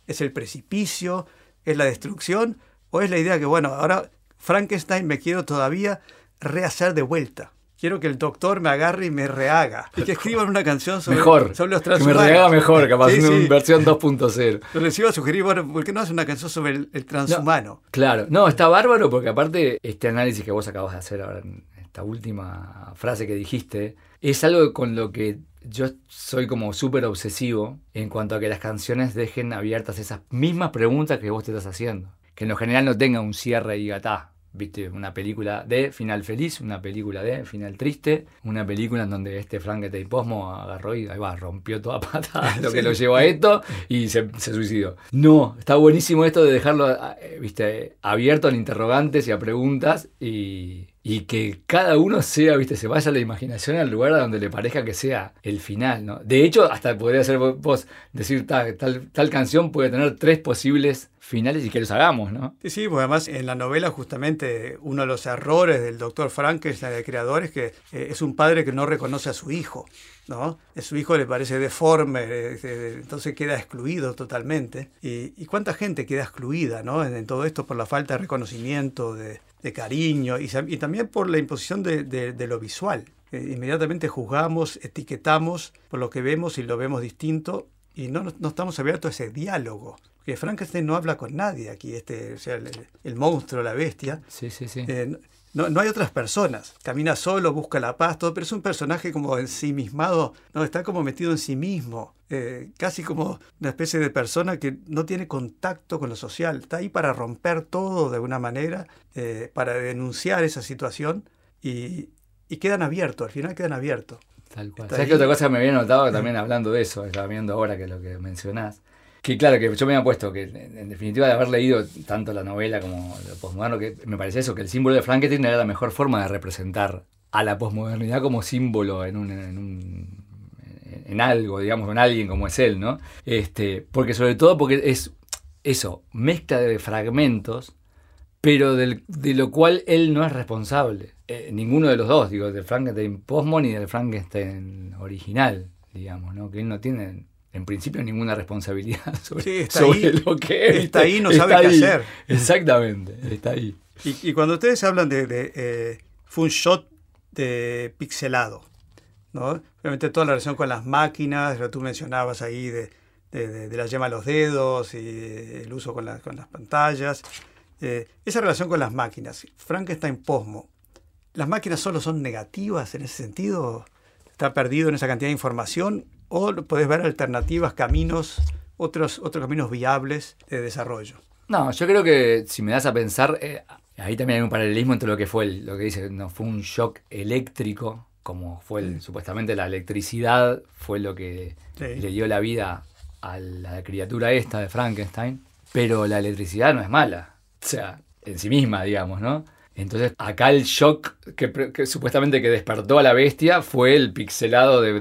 ¿Es el precipicio? ¿Es la destrucción? ¿O es la idea que, bueno, ahora Frankenstein me quiero todavía rehacer de vuelta? Quiero que el doctor me agarre y me rehaga. Y que escriban una canción sobre, mejor, sobre los Que me rehaga mejor, capaz, sí, una versión 2.0. Yo les iba a sugerir, bueno, ¿por qué no hace una canción sobre el, transhumano? claro, no, está bárbaro porque aparte este análisis que vos acabas de hacer ahora en esta última frase que dijiste, es algo con lo que yo soy como súper obsesivo en cuanto a que las canciones dejen abiertas esas mismas preguntas que vos te estás haciendo. Que en lo general no tenga un cierre y gatá viste, una película de final feliz, una película de final triste, una película en donde este Frankenstein Posmo agarró y ahí va, rompió toda pata lo que lo llevó a esto y se, suicidó. No, está buenísimo esto de dejarlo, eh, viste, abierto a interrogantes y a preguntas y, y que cada uno sea, viste, se vaya la imaginación al lugar donde le parezca que sea el final, ¿no? De hecho, hasta podría ser vos decir tal, tal, canción puede tener tres posibles finales y que los hagamos, ¿no? Sí, sí, pues además en la novela justamente uno de los errores del doctor Frankenstein, el creador, es que eh, es un padre que no reconoce a su hijo, ¿no? A su hijo le parece deforme, eh, entonces queda excluido totalmente. Y, cuánta gente queda excluida, ¿no? En, todo esto por la falta de reconocimiento, de, cariño y, también por la imposición de, lo visual. Eh, inmediatamente juzgamos, etiquetamos por lo que vemos y lo vemos distinto y no, no estamos abiertos a ese diálogo. Porque Frankenstein no habla con nadie aquí, este, o sea, el, monstruo, la bestia. Sí, sí, sí. Eh, no, no, hay otras personas. Camina solo, busca la paz, todo, pero es un personaje como ensimismado, no, está como metido en sí mismo. Eh, casi como una especie de persona que no tiene contacto con lo social. Está ahí para romper todo de alguna manera, eh, para denunciar esa situación y, y quedan abiertos, al final quedan abiertos. Tal cual. ¿Sabes qué otra cosa me había notado también hablando de eso? Estaba viendo ahora que lo que mencionás. Que claro, que yo me había puesto que en definitiva de haber leído tanto la novela como lo posmoderno, que me parece eso, que el símbolo de Frankenstein era la mejor forma de representar a la posmodernidad como símbolo en un, en, un, en algo, digamos, en alguien como es él, ¿no? Este, porque sobre todo porque es eso, mezcla de fragmentos, pero del, de lo cual él no es responsable. Eh, ninguno de los dos, digo, del Frankenstein posmo ni del Frankenstein original, digamos, ¿no? Que él no tiene en principio ninguna responsabilidad sobre, lo que es. Está ahí, no sabe qué hacer. Exactamente, está ahí. Y, cuando ustedes hablan de, de eh, fue un shot de pixelado, ¿no? Obviamente toda la relación con las máquinas, lo que tú mencionabas ahí de, de, la yema a los dedos y el uso con, con las pantallas. Eh, esa relación con las máquinas, Frankenstein Posmo, ¿las máquinas solo son negativas en ese sentido? ¿Está perdido en esa cantidad de información? o podés ver alternativas, caminos, otros, otros caminos viables de desarrollo. No, yo creo que si me das a pensar, eh, ahí también hay un paralelismo entre lo que fue lo que dice, no fue un shock eléctrico, como fue supuestamente la electricidad, fue lo que le dio la vida a la criatura esta de Frankenstein, pero la electricidad no es mala, sea, en sí misma, digamos, ¿no? Entonces, acá el shock que, supuestamente que despertó a la bestia fue el pixelado de,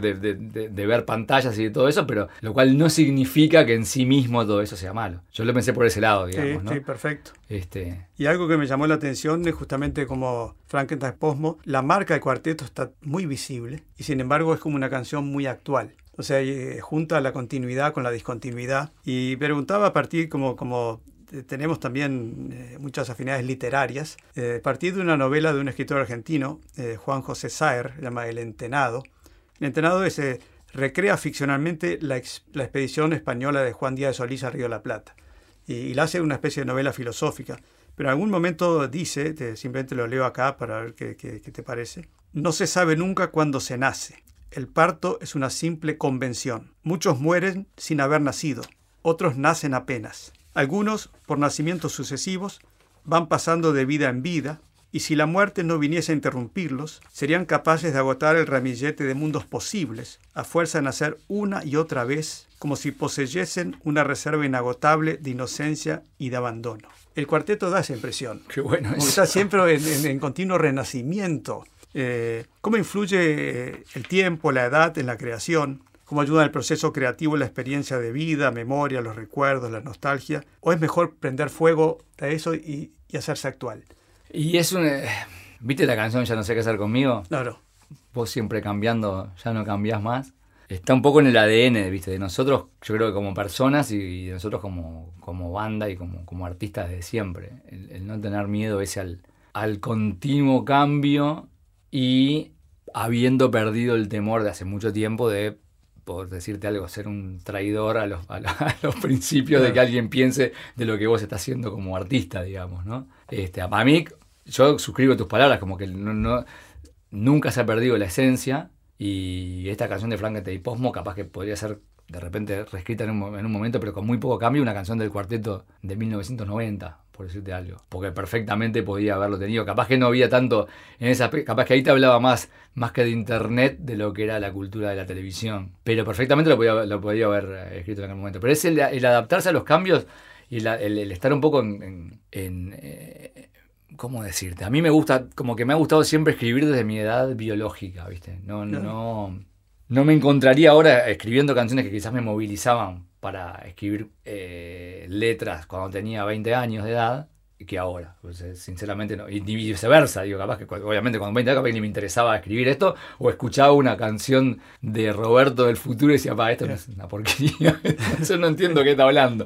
ver pantallas y de todo eso, pero lo cual no significa que en sí mismo todo eso sea malo. Yo lo pensé por ese lado, digamos. Sí, sí perfecto. Este... Y algo que me llamó la atención es justamente como Frankenstein Posmo, la marca de cuarteto está muy visible y sin embargo es como una canción muy actual. O sea, eh, junta la continuidad con la discontinuidad. Y preguntaba a partir como, como tenemos también eh, muchas afinidades literarias. Eh, a partir de una novela de un escritor argentino, Juan José Saer, llama El Entenado. El Entenado recrea ficcionalmente la, expedición española de Juan Díaz de Solís a Río de la Plata y, la hace una especie de novela filosófica. Pero en algún momento dice, simplemente lo leo acá para ver qué te parece, no se sabe nunca cuándo se nace. El parto es una simple convención. Muchos mueren sin haber nacido, otros nacen apenas. Algunos, por nacimientos sucesivos, van pasando de vida en vida, y si la muerte no viniese a interrumpirlos, serían capaces de agotar el ramillete de mundos posibles, a fuerza de nacer una y otra vez, como si poseyesen una reserva inagotable de inocencia y de abandono. El cuarteto da esa impresión. Qué bueno Está siempre en, continuo renacimiento. Eh, ¿Cómo influye el tiempo, la edad en la creación? Cómo ayuda el proceso creativo la experiencia de vida, memoria, los recuerdos, la nostalgia, o es mejor prender fuego a eso y, hacerse actual. Y es un... Eh, ¿Viste la canción Ya no sé qué hacer conmigo? Claro. Vos siempre cambiando, ya no cambiás más. está un poco en el ADN, ¿viste? De nosotros, yo creo que como personas y de nosotros como, como banda y como, como artistas de siempre. El, no tener miedo ese al, al continuo cambio y habiendo perdido el temor de hace mucho tiempo de por decirte algo, ser un traidor a los, a, los principios de que alguien piense de lo que vos estás haciendo como artista, digamos, ¿no? Este, a mí, yo suscribo tus palabras, como que no, nunca se ha perdido la esencia y esta canción de Frankenstein y Posmo capaz que podría ser de repente reescrita en un, en un momento, pero con muy poco cambio, una canción del cuarteto de 1990 por decirte algo. Porque perfectamente podía haberlo tenido. Capaz que no había tanto en esa. Capaz que ahí te hablaba más, más que de internet de lo que era la cultura de la televisión. Pero perfectamente lo podía, lo podía haber eh, escrito en aquel momento. Pero es el, adaptarse a los cambios y el, estar un poco en. Eh, ¿Cómo decirte? A mí me gusta, como que me ha gustado siempre escribir desde mi edad biológica, ¿viste? No, no, no, no me encontraría ahora escribiendo canciones que quizás me movilizaban para escribir eh, letras cuando tenía 20 años de edad que ahora. Pues, eh, sinceramente, no. Y viceversa, digo, capaz que obviamente cuando 20 años capaz ni me interesaba escribir esto, o escuchaba una canción de Roberto del futuro y decía, pa, esto no es una porquería, eso no entiendo qué está hablando.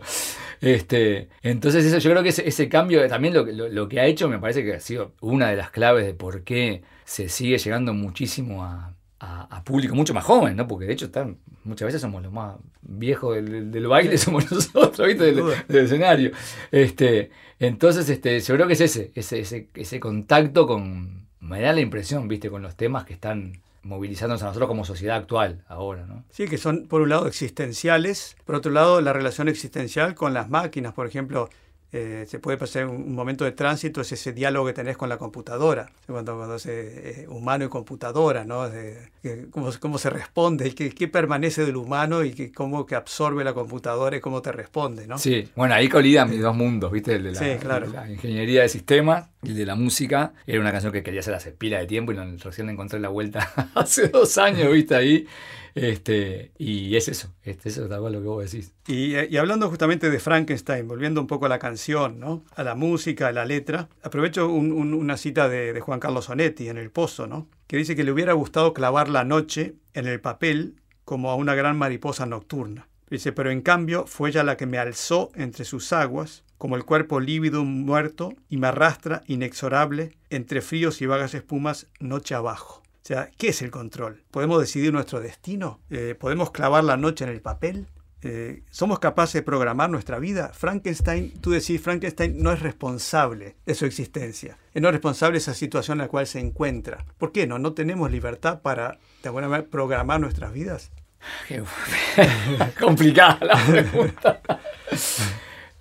Este, entonces, eso, yo creo que ese, cambio también lo, que ha hecho me parece que ha sido una de las claves de por qué se sigue llegando muchísimo a, a, público mucho más joven, ¿no? Porque de hecho están, muchas veces somos los más viejos del, baile, somos nosotros, ¿viste? Del, escenario. Este, entonces, este, yo creo que es ese, ese, ese, contacto con, me da la impresión, ¿viste? Con los temas que están movilizándonos a nosotros como sociedad actual ahora, ¿no? Sí, que son por un lado existenciales, por otro lado la relación existencial con las máquinas, por ejemplo, eh, se puede pasar un, momento de tránsito, es ese diálogo que tenés con la computadora, cuando, cuando es eh, humano y computadora, ¿no? cómo, cómo, se responde, qué, qué permanece del humano y qué, cómo que absorbe la computadora y cómo te responde, ¿no? Sí, bueno, ahí colidan mis dos mundos, ¿viste? El de la, sí, claro. la ingeniería de sistemas y el de la música. Era una canción que quería hacer hace pila de tiempo y recién encontré la vuelta hace dos años, ¿viste? Ahí. Este, y es eso, este, eso es tal cual lo que vos decís. Y, y, hablando justamente de Frankenstein, volviendo un poco a la canción, ¿no? a la música, a la letra, aprovecho una cita de, Juan Carlos Sonetti en El Pozo, ¿no? que dice que le hubiera gustado clavar la noche en el papel como a una gran mariposa nocturna. Dice, pero en cambio fue ella la que me alzó entre sus aguas, como el cuerpo lívido muerto, y me arrastra inexorable entre fríos y vagas espumas noche abajo. O sea, ¿qué es el control? ¿Podemos decidir nuestro destino? Eh, ¿Podemos clavar la noche en el papel? Eh, ¿Somos capaces de programar nuestra vida? Frankenstein, tú decís, Frankenstein no es responsable de su existencia. No es responsable de esa situación en la cual se encuentra. ¿Por qué no? ¿No tenemos libertad para, de alguna manera, programar nuestras vidas? complicada la pregunta.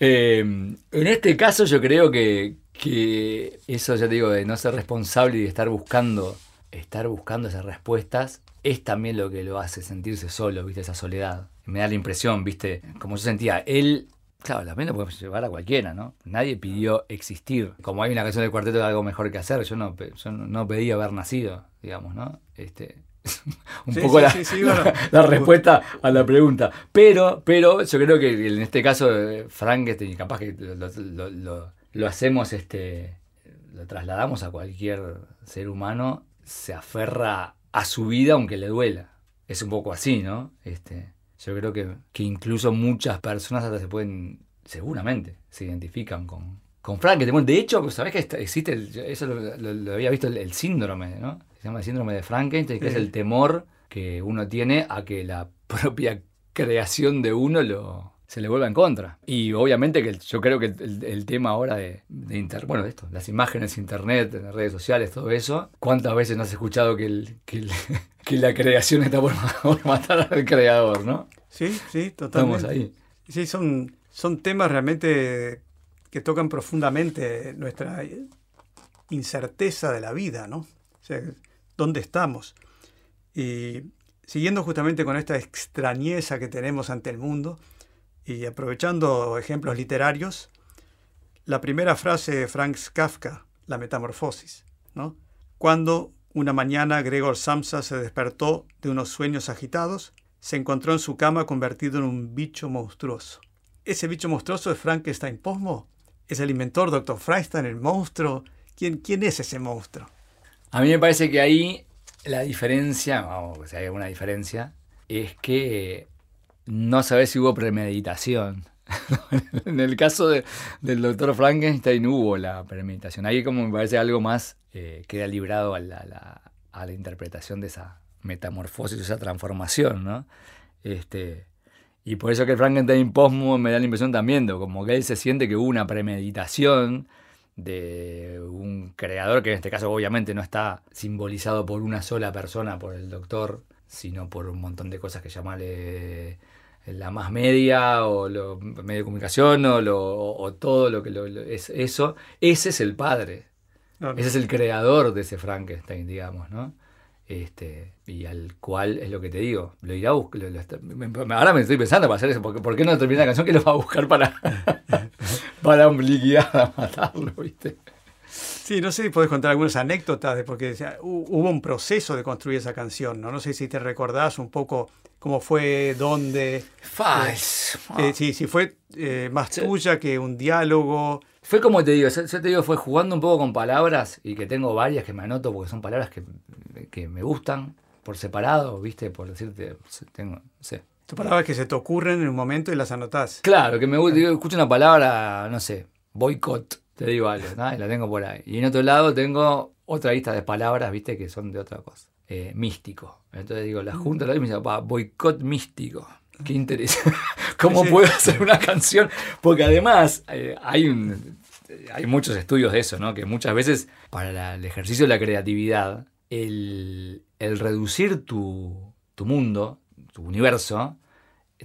Eh, en este caso yo creo que, que eso, ya te digo, de no ser responsable y de estar buscando estar buscando esas respuestas es también lo que lo hace sentirse solo, ¿viste? Esa soledad. Me da la impresión, ¿viste? Como yo sentía, él, claro, también lo puede llevar a cualquiera, ¿no? Nadie pidió existir. Como hay una canción del cuarteto de algo mejor que hacer, yo no, no pedí haber nacido, digamos, ¿no? Este, un poco la, respuesta a la pregunta. Pero, pero yo creo que en este caso, Frankenstein, capaz que lo, lo, lo hacemos, este, lo trasladamos a cualquier ser humano se aferra a su vida aunque le duela. Es un poco así, ¿no? Este, yo creo que, que incluso muchas personas hasta se pueden, seguramente, se identifican con, con Frankenstein. De hecho, ¿sabés que existe, eso lo, había visto el, síndrome, ¿no? Se llama el síndrome de Frankenstein, que es el temor que uno tiene a que la propia creación de uno lo, se le vuelva en contra. Y obviamente que yo creo que el, tema ahora de, de inter, bueno, esto, las imágenes, internet, las redes sociales, todo eso, ¿cuántas veces no has escuchado que, el, que, la creación está por, matar al creador, no? Sí, sí, totalmente. Estamos ahí. Sí, son, son temas realmente que tocan profundamente nuestra incerteza de la vida, ¿no? O sea, ¿dónde estamos? Y siguiendo justamente con esta extrañeza que tenemos ante el mundo, y aprovechando ejemplos literarios, la primera frase de Frank Kafka, La Metamorfosis, ¿no? Cuando una mañana Gregor Samsa se despertó de unos sueños agitados, se encontró en su cama convertido en un bicho monstruoso. ¿Ese bicho monstruoso es Frankenstein Posmo? ¿Es el inventor Dr. Frankenstein, el monstruo? ¿Quién, ¿Quién es ese monstruo? A mí me parece que ahí la diferencia, vamos, si hay alguna diferencia, es que no sabes si hubo premeditación. en el caso de- del doctor Frankenstein hubo la premeditación. Ahí como me parece algo más eh, queda librado a la, la- interpretación de esa metamorfosis, esa transformación, ¿no? Este, y por eso que el Frankenstein posmo me da la impresión también, de como que él se siente que hubo una premeditación de un creador que en este caso obviamente no está simbolizado por una sola persona, por el doctor, sino por un montón de cosas que llamarle la más media o lo medio de comunicación o, lo, o- o todo lo que lo- es eso. Ese es el padre, ese es el creador de ese Frankenstein, digamos, ¿no? Este, y al cual es lo que te digo, lo irá a buscar. ahora me estoy pensando para hacer eso, porque ¿por qué no termina la canción que lo va a buscar para, para liquidar, a matarlo, ¿viste? Sí, no sé si podés contar algunas anécdotas, de porque hubo un proceso de construir esa canción, ¿no? No sé si te recordás un poco cómo fue, dónde, Fals. eh, si, si fue eh, más Sí. tuya que un diálogo. Fue como te digo, yo yo te digo, fue jugando un poco con palabras y que tengo varias que me anoto porque son palabras que, que me gustan por separado, ¿viste? Por decirte, tengo, no sé. Son palabras que se te ocurren en un momento y las anotás. Claro, que me gusta, digo, escucho una palabra, no sé, boicot, te digo algo, ¿no? Y la tengo por ahí. Y en otro lado tengo otra lista de palabras, ¿viste? Que son de otra cosa. Eh, místico. Entonces digo, la junta la y me dice, "Pa, boicot místico. Qué interesante. ¿Cómo puedo hacer una canción? Porque además eh, hay un, hay muchos estudios de eso, ¿no? Que muchas veces para la- el ejercicio de la creatividad, el, el reducir tu, tu mundo, tu universo,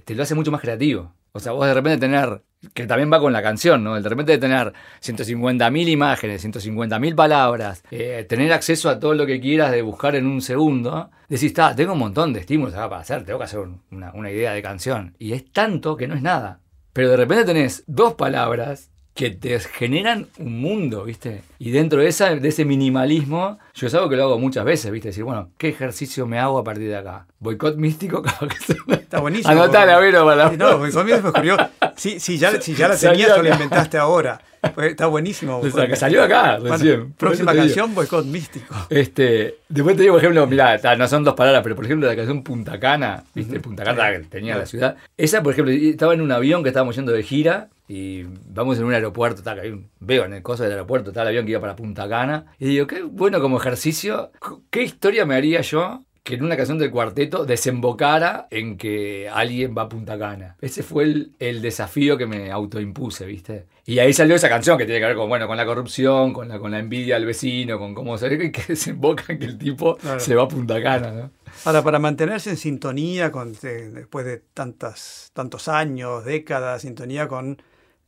te lo hace mucho más creativo. O sea, vos de repente tener, que también va con la canción, ¿no? De repente de tener 150.000 imágenes, 150.000 palabras, eh, tener acceso a todo lo que quieras de buscar en un segundo, decís, está, tengo un montón de estímulos acá para hacer, tengo que hacer un- una, una idea de canción. Y es tanto que no es nada. Pero de repente tenés dos palabras que te generan un mundo, ¿viste? Y dentro de, esa, de ese minimalismo, yo es algo que lo hago muchas veces, ¿viste? Decir, bueno, ¿qué ejercicio me hago a partir de acá? ¿Boicot místico? Está buenísimo. Anotala, Vero, para Sí, No, porque me ocurrió. Sí, sí, ya, si ya la tenías o la inventaste ahora. Pues está buenísimo. O sea, que salió acá recién. Próxima canción, boicot místico. Este, después te digo, por ejemplo, mirá, no son dos palabras, pero por ejemplo la canción Punta Cana, ¿viste? Punta Cana que tenía la ciudad. Esa, por ejemplo, estaba en un avión que estábamos yendo de gira y vamos en un aeropuerto, ta, que hay un- veo en el coso del aeropuerto, está el avión que iba para Punta Cana. Y digo, qué bueno como ejercicio, ¿qué historia me haría yo que en una canción del cuarteto desembocara en que alguien va a Punta Cana. Ese fue el, el desafío que me autoimpuse, ¿viste? Y ahí salió esa canción que tiene que ver con, bueno, con la corrupción, con la, con la envidia al vecino, con cómo se que desemboca en que el tipo Claro. se va a Punta Cana, ¿no? Ahora, para mantenerse en sintonía con, eh, después de tantas, tantos años, décadas, sintonía con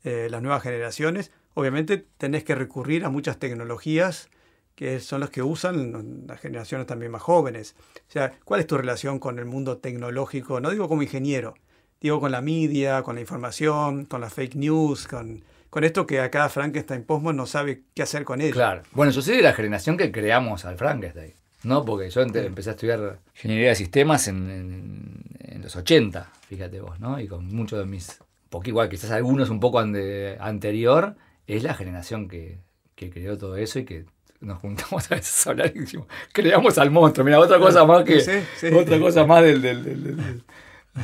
eh, las nuevas generaciones, obviamente tenés que recurrir a muchas tecnologías que son las que usan las generaciones también más jóvenes. O sea, ¿cuál es tu relación con el mundo tecnológico? No digo como ingeniero, digo con la media, con la información, con las fake news, con, con esto que acá Frankenstein Postman no sabe qué hacer con ello. Claro. Bueno, yo soy de la generación que creamos al Frankenstein. ¿no? Porque yo ente- empecé a estudiar ingeniería de sistemas en, en- en los 80, fíjate vos, ¿no? Y con muchos de mis, poco igual, quizás algunos un poco ande- anterior, es la generación que, que creó todo eso y que nos juntamos a veces a hablar y decimos, creamos al monstruo. Mira, otra cosa más que, Sí, sí. otra cosa más del, del- del- del-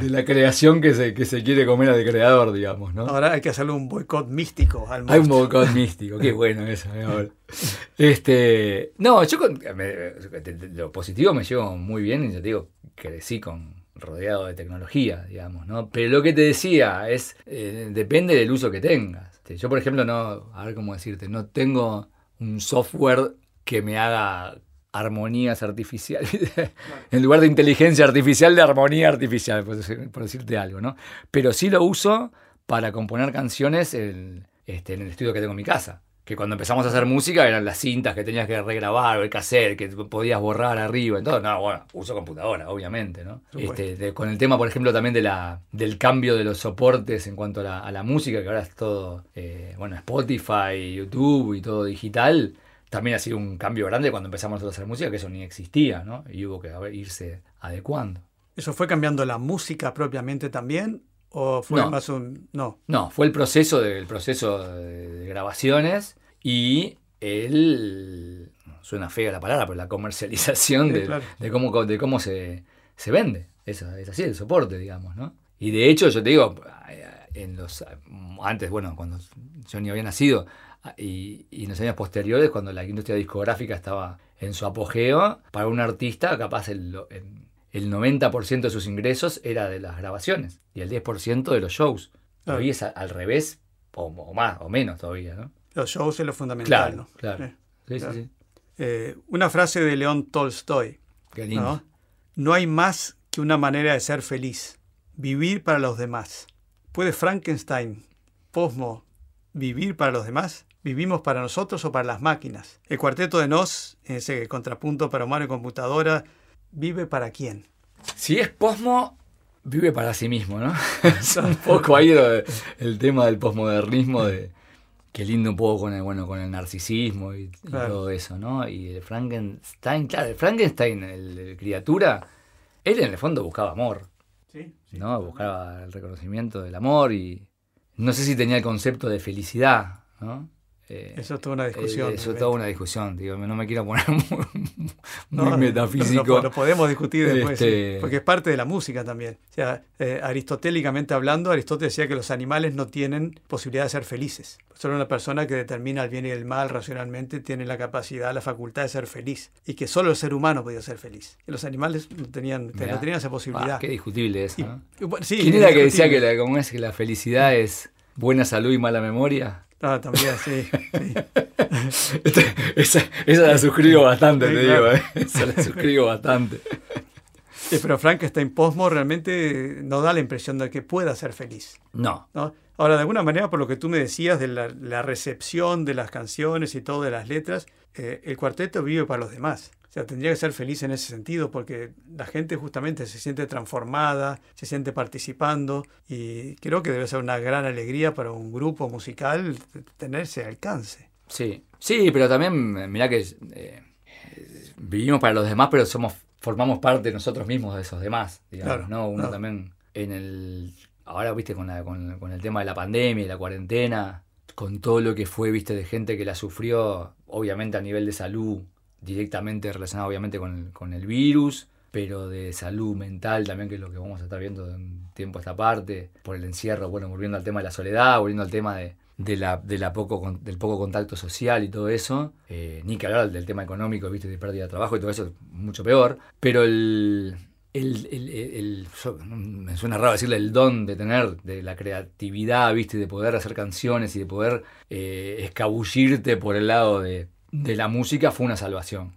de la creación que se, que se quiere comer al creador, digamos, ¿no? Ahora hay que hacerle un boicot místico al Hay un monstruo. boicot místico, qué bueno eso. amor. Este, no, yo con, me- lo positivo me llevo muy bien y yo te digo, crecí con rodeado de tecnología, digamos, ¿no? Pero lo que te decía es, eh, depende del uso que tengas. Este, Yo, por ejemplo, no, a ver cómo decirte, no tengo un software que me haga armonías artificiales. en lugar de inteligencia artificial, de armonía artificial, por, decir- por decirte algo, ¿no? Pero sí lo uso para componer canciones en, este, en el estudio que tengo en mi casa. Que cuando empezamos a hacer música eran las cintas que tenías que regrabar o el cassette que podías borrar arriba. Entonces, no, bueno, uso computadora, obviamente, ¿no? Este, de- con el tema, por ejemplo, también de la, del cambio de los soportes en cuanto a la, a la música, que ahora es todo, eh, bueno, Spotify, YouTube y todo digital. También ha sido un cambio grande cuando empezamos a hacer música, que eso ni existía, ¿no? Y hubo que irse adecuando. ¿Eso fue cambiando la música propiamente también? ¿O fue No. más un.? No. No, fue el proceso de, el proceso de, grabaciones y el. Suena fea la palabra, pero la comercialización Sí, de, claro. de cómo, de cómo se, se vende. es, es así, el soporte, digamos, ¿no? Y de hecho, yo te digo, en los antes, bueno, cuando yo ni había nacido, y, y en los años posteriores, cuando la industria discográfica estaba en su apogeo, para un artista, capaz el, el 90% de sus ingresos era de las grabaciones y el 10% de los shows. Hoy es al revés, o, más, o menos todavía, ¿no? Los shows es lo fundamental, claro, Claro. Eh, sí, Sí, sí. Eh, una frase de León Tolstoy. Qué lindo. ¿no? no hay más que una manera de ser feliz, vivir para los demás. ¿Puede Frankenstein, Posmo, vivir para los demás? ¿Vivimos para nosotros o para las máquinas? El cuarteto de Nos, ese contrapunto para humano y computadora, ¿vive para quién? Si es Posmo, vive para sí mismo, ¿no? es un poco ahí el, el tema del posmodernismo de qué lindo un poco con el, bueno, con el narcisismo y, todo eso, ¿no? Y el Frankenstein, claro, el Frankenstein, el, el criatura, él en el fondo buscaba amor, Sí, ¿no? Buscaba el reconocimiento del amor y no sé si tenía el concepto de felicidad, ¿no? Eh, Eso es toda una discusión. eh, eso es toda una discusión, digo, no me quiero poner muy, No, muy no, metafísico. Lo, lo podemos discutir después, Este- porque es parte de la música también. O sea, eh, aristotélicamente hablando, Aristóteles decía que los animales no tienen posibilidad de ser felices. Solo una persona que determina el bien y el mal racionalmente tiene la capacidad, la facultad de ser feliz. Y que solo el ser humano podía ser feliz. Que los animales no tenían, Mirá. no tenían esa posibilidad. Ah, qué discutible eso, Y- ¿no? y bueno, sí, ¿Quién era que decía que la, es que la felicidad es buena salud y mala memoria? Ah, también, sí. sí. esa, esa la suscribo bastante, Sí, te claro. digo, ¿eh? esa la suscribo bastante. Eh, Pero Frankenstein Posmo realmente no da la impresión de que pueda ser feliz. No, ¿no? Ahora, de alguna manera, por lo que tú me decías de la, la recepción de las canciones y todo de las letras, eh, el cuarteto vive para los demás. O sea, tendría que ser feliz en ese sentido porque la gente justamente se siente transformada, se siente participando y creo que debe ser una gran alegría para un grupo musical tener ese alcance. sí. Sí, pero también, mirá que eh, vivimos para los demás, pero somos formamos parte nosotros mismos de esos demás, digamos, Claro, ¿no? Uno claro. también en el... Ahora, viste, con, la- con, con el tema de la pandemia y la cuarentena, con todo lo que fue, viste, de gente que la sufrió, obviamente a nivel de salud, directamente relacionado obviamente con el, con el virus, pero de salud mental también, que es lo que vamos a estar viendo de un tiempo a esta parte, por el encierro, bueno, volviendo al tema de la soledad, volviendo al tema de, de la, de la poco, del poco contacto social y todo eso, eh, ni que hablar del tema económico, viste, de pérdida de trabajo y todo eso, mucho peor, pero el... El, el- me suena raro decirle el don de tener, de la creatividad, viste, de poder hacer canciones y de poder eh, escabullirte por el lado de, de la música fue una salvación.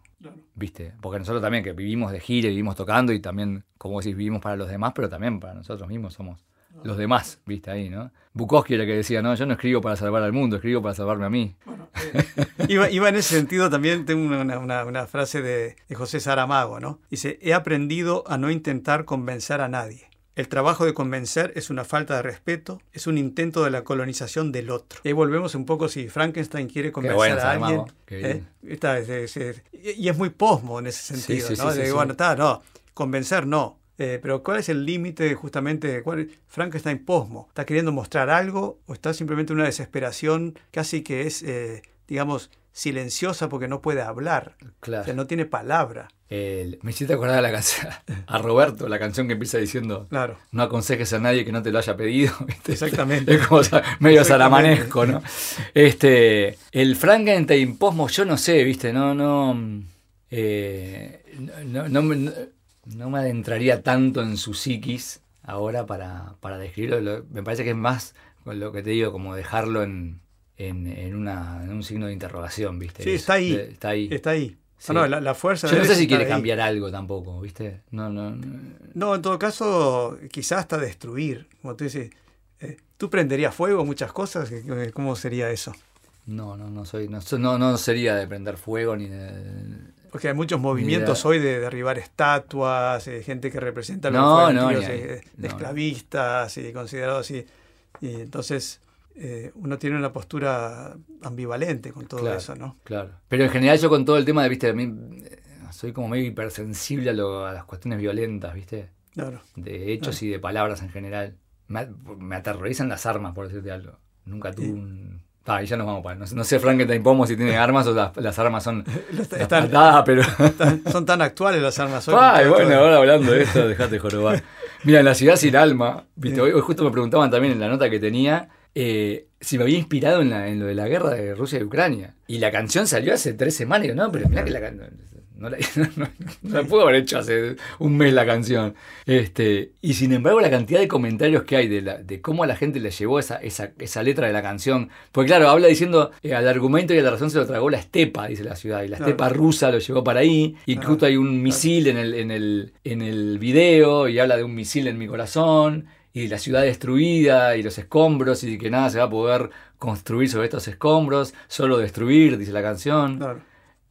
¿Viste? Porque nosotros también que vivimos de gira, y vivimos tocando y también, como decís, vivimos para los demás, pero también para nosotros mismos somos los demás, ¿viste? Ahí, ¿no? Bukowski era que decía, no, yo no escribo para salvar al mundo, escribo para salvarme a mí. Iba, iba en ese sentido también, tengo una, una- una frase de, de José Saramago, ¿no? Dice, he aprendido a no intentar convencer a nadie. El trabajo de convencer es una falta de respeto, es un intento de la colonización del otro. Y ahí volvemos un poco si Frankenstein quiere convencer bueno, a alguien. ¿eh? Está, es- es- es- y es muy posmo en ese sentido, sí, sí, ¿no? sí, De, bueno, está, no, convencer no. Eh, pero ¿cuál es el límite justamente? ¿Cuál, Frankenstein posmo. ¿Está queriendo mostrar algo o está simplemente una desesperación casi que es, eh, digamos, silenciosa porque no puede hablar? O Claro. sea, no tiene palabra. El- me hiciste acordar a la canción, a Roberto, la canción que empieza diciendo, Claro. no aconsejes a nadie que no te lo haya pedido. ¿viste? Exactamente. Es como medio salamanesco, ¿no? Este, el Frankenstein posmo, yo no sé, ¿viste? No, no, eh, no, no, no- no me adentraría tanto en su psiquis ahora para, para describirlo. Lo- Me parece que es más, con lo que te digo, como dejarlo en, en, en una, en un signo de interrogación, ¿viste? Sí, Es- está ahí. Está ahí. Está ahí. Sí. No, la, la fuerza Yo no sé si quiere ahí. cambiar algo tampoco, ¿viste? No, no, no. No, en todo caso, quizás hasta destruir. Como tú dices, eh, ¿tú prenderías fuego muchas cosas? ¿Qué- ¿Cómo sería eso? No, no, no soy, no, no, no sería de prender fuego ni de. Porque hay muchos movimientos hoy de derribar estatuas, eh, gente que representa los No, no, ahí. eh, esclavistas y considerados así. Y entonces eh, uno tiene una postura ambivalente con todo Claro. eso, ¿no? Claro. Pero en general yo con todo el tema de, viste, a mí eh, soy como medio hipersensible a, lo- a las cuestiones violentas, viste, Claro. de hechos y de palabras en general. Me, me aterrorizan las armas, por decirte algo. Nunca tuve Sí. un, Ah, y ya nos vamos para. No, sé- no sé Frankenstein Pomo si tiene armas o las, las armas son. Están- pero. Son tan actuales las armas hoy. Ay, bueno, ahora hablando de esto, dejate jorobar. Mira, en la ciudad sin alma, viste, hoy, hoy justo me preguntaban también en la nota que tenía eh, si me había inspirado en, la- en lo de la guerra de Rusia y Ucrania. Y la canción salió hace tres semanas. Y digo, no, pero mirá que la canción. No la, no, no la puedo haber hecho hace un mes la canción. Este, y sin embargo, la cantidad de comentarios que hay de, la- de cómo a la gente le llevó esa, esa, esa letra de la canción. Porque claro, habla diciendo eh, al argumento y a la razón se lo tragó la estepa, dice la ciudad. Y la Claro. estepa rusa lo llevó para ahí. Y Claro. justo hay un misil en el, en, el, en el video y habla de un misil en mi corazón. Y la ciudad destruida y los escombros y que nada se va a poder construir sobre estos escombros, solo destruir, dice la canción Claro.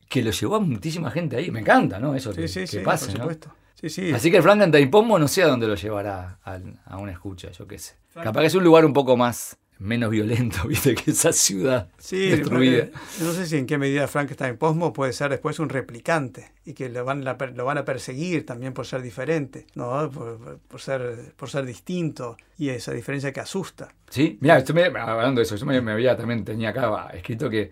Que lo llevó a muchísima gente ahí. Me encanta, ¿no? Eso Sí, que, sí, que sí, pase, por ¿no? Sí, sí. Así que el Frankenstein Pomo no sé a dónde lo llevará al- a, una escucha, yo qué sé. Capaz que es un lugar un poco más, menos violento, viste, que esa ciudad Sí, destruida. eh, no sé si en qué medida Frankenstein Posmo puede ser después un replicante y que lo van, a lo van a perseguir también por ser diferente, ¿no? por, por ser, por ser distinto y esa diferencia que asusta. Sí, mira, hablando de eso, yo me, me había también tenía acá escrito que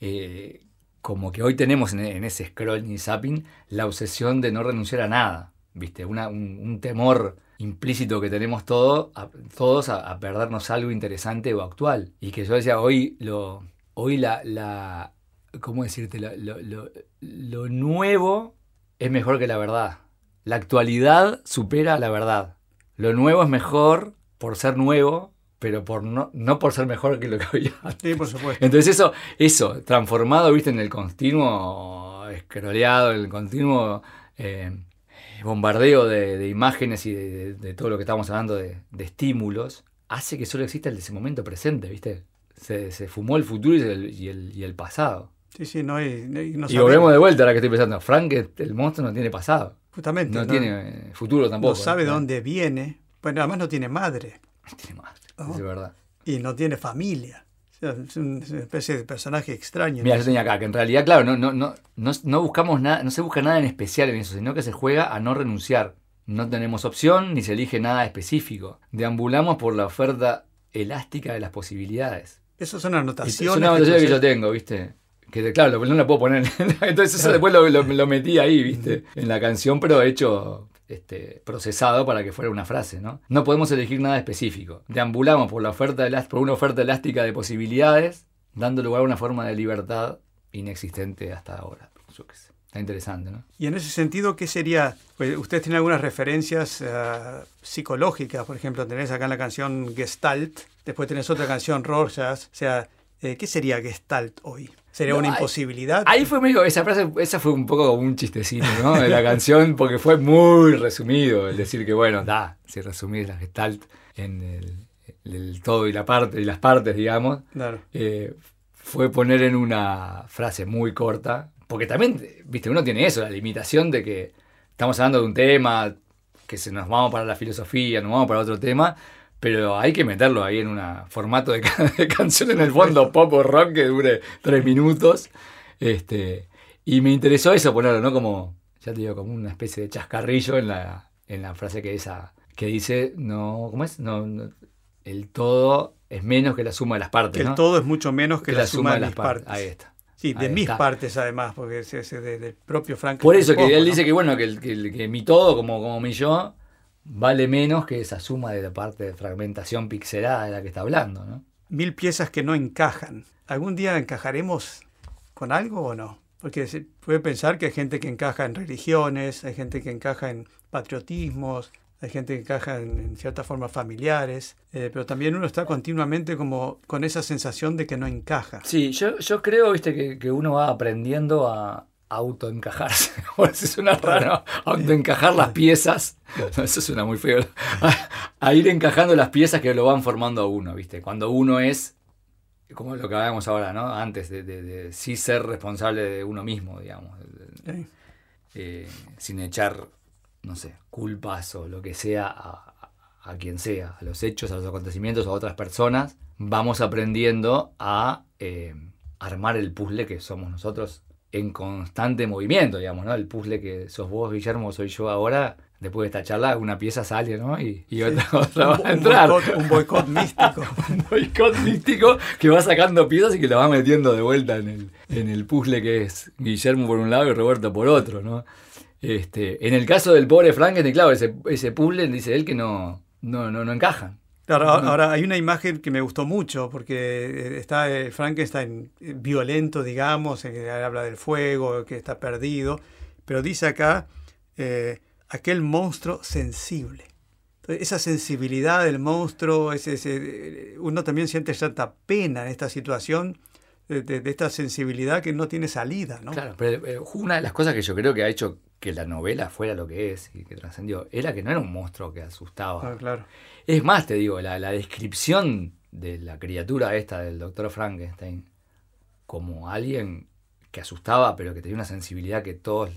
eh, como que hoy tenemos en, ese scrolling y zapping la obsesión de no renunciar a nada, viste, Una- un, temor implícito que tenemos todo, a- todos a, perdernos algo interesante o actual. Y que yo decía, hoy lo, hoy la, la ¿cómo decirte? Lo- lo nuevo es mejor que la verdad. La actualidad supera a la verdad. Lo nuevo es mejor por ser nuevo, pero por no, no por ser mejor que lo que había antes. Sí, por supuesto. Entonces eso, eso, transformado, viste, en el continuo escroleado, en el continuo eh, bombardeo de, de imágenes y de, de- de todo lo que estamos hablando de, de estímulos, hace que solo exista el de ese momento presente, viste. Se, se fumó el futuro y el, y el- y el pasado. Sí, sí, no hay, no hay- no y volvemos de vuelta ahora que estoy pensando. Frank, el monstruo, no tiene pasado. Justamente. No, tiene eh, futuro tampoco. no sabe dónde viene. Bueno, además no tiene madre No tiene madre, No. es verdad. y no tiene familia. O sea, es un- es una especie de personaje extraño. Mira, yo tenía acá que en realidad, claro, no, no, no, no, no buscamos nada, no se busca nada en especial en eso, sino que se juega a no renunciar. No tenemos opción ni se elige nada específico. Deambulamos por la oferta elástica de las posibilidades. Eso son anotaciones. Es una anotación que yo tengo, ¿viste? Que de- claro, no la puedo poner. Entonces eso después lo, lo- lo metí ahí, ¿viste? En la canción, pero hecho este, procesado para que fuera una frase, ¿no? No podemos elegir nada específico. Deambulamos por, la oferta elás- por una oferta elástica de posibilidades, dando lugar a una forma de libertad inexistente hasta ahora. Yo qué sé. Está interesante, ¿no? Y en ese sentido, ¿qué sería? Pues usted tiene algunas referencias eh, psicológicas, por ejemplo, tenés acá en la canción Gestalt, después tenés otra canción Rorschach, o sea, eh, ¿qué sería Gestalt hoy? ¿Sería No, una ahí- imposibilidad? Ahí fue medio, esa frase, esa fue un poco como un chistecito, ¿no? De la canción, porque fue muy resumido el decir que, bueno, da, si resumís la gestalt en el, el todo y la parte y las partes, digamos, Claro. eh, fue poner en una frase muy corta, porque también, viste, uno tiene eso, la limitación de que estamos hablando de un tema, que se nos vamos para la filosofía, nos vamos para otro tema, pero hay que meterlo ahí en un formato de, ca- de canción en el fondo pop o rock que dure tres minutos. Este, y me interesó eso ponerlo, ¿no? Como, ya te digo, como una especie de chascarrillo en la, en la frase que esa, que dice, no, ¿cómo es? No, no, el todo es menos que la suma de las partes. Que el ¿no? todo es mucho menos que, la, suma de mis partes. Ahí está. Sí, de Ahí mis está. partes además, porque es de- del propio Frank. Por eso que él dice que bueno, que, el- que, el- que mi todo, como, como mi yo, vale menos que esa suma de la parte de fragmentación pixelada de la que está hablando, ¿no? Mil piezas que no encajan. ¿Algún día encajaremos con algo o no? Porque se puede pensar que hay gente que encaja en religiones, hay gente que encaja en patriotismos, hay gente que encaja en, en ciertas formas familiares, eh, pero también uno está continuamente como con esa sensación de que no encaja. Sí, yo, yo creo, viste, que, que uno va aprendiendo a autoencajarse. Sí suena raro, autoencajar las piezas. Eso suena muy feo. A, ir encajando las piezas que lo van formando a uno, viste. Cuando uno es, como lo que hablábamos ahora, ¿no? Antes de, de- de sí ser responsable de uno mismo, digamos. Eh, sin echar, no sé, culpas o lo que sea a, a- a quien sea, a los hechos, a los acontecimientos, a otras personas, vamos aprendiendo a eh, armar el puzzle que somos nosotros en constante movimiento, digamos, ¿no? El puzzle que sos vos, Guillermo, soy yo ahora, después de esta charla, una pieza sale, ¿no? Y, y otra, otra va a entrar. Un boicot, un místico. un boicot místico que va sacando piezas y que lo va metiendo de vuelta en el, en el puzzle que es Guillermo por un lado y Roberto por otro, ¿no? Este, en el caso del pobre Frankenstein, claro, ese, ese puzzle dice él que no, no, no, no encajan. Claro, ahora hay una imagen que me gustó mucho porque está eh, Frankenstein violento, digamos, habla del fuego, que está perdido, pero dice acá eh, aquel monstruo sensible. Entonces, esa sensibilidad del monstruo, ese, ese, uno también siente cierta pena en esta situación de, de, de, esta sensibilidad que no tiene salida, ¿no? Claro, pero eh, una de las cosas que yo creo que ha hecho que la novela fuera lo que es y que trascendió, era que no era un monstruo que asustaba. Ah, claro. Es más, te digo, la, la, descripción de la criatura esta del doctor Frankenstein como alguien que asustaba, pero que tenía una sensibilidad que todos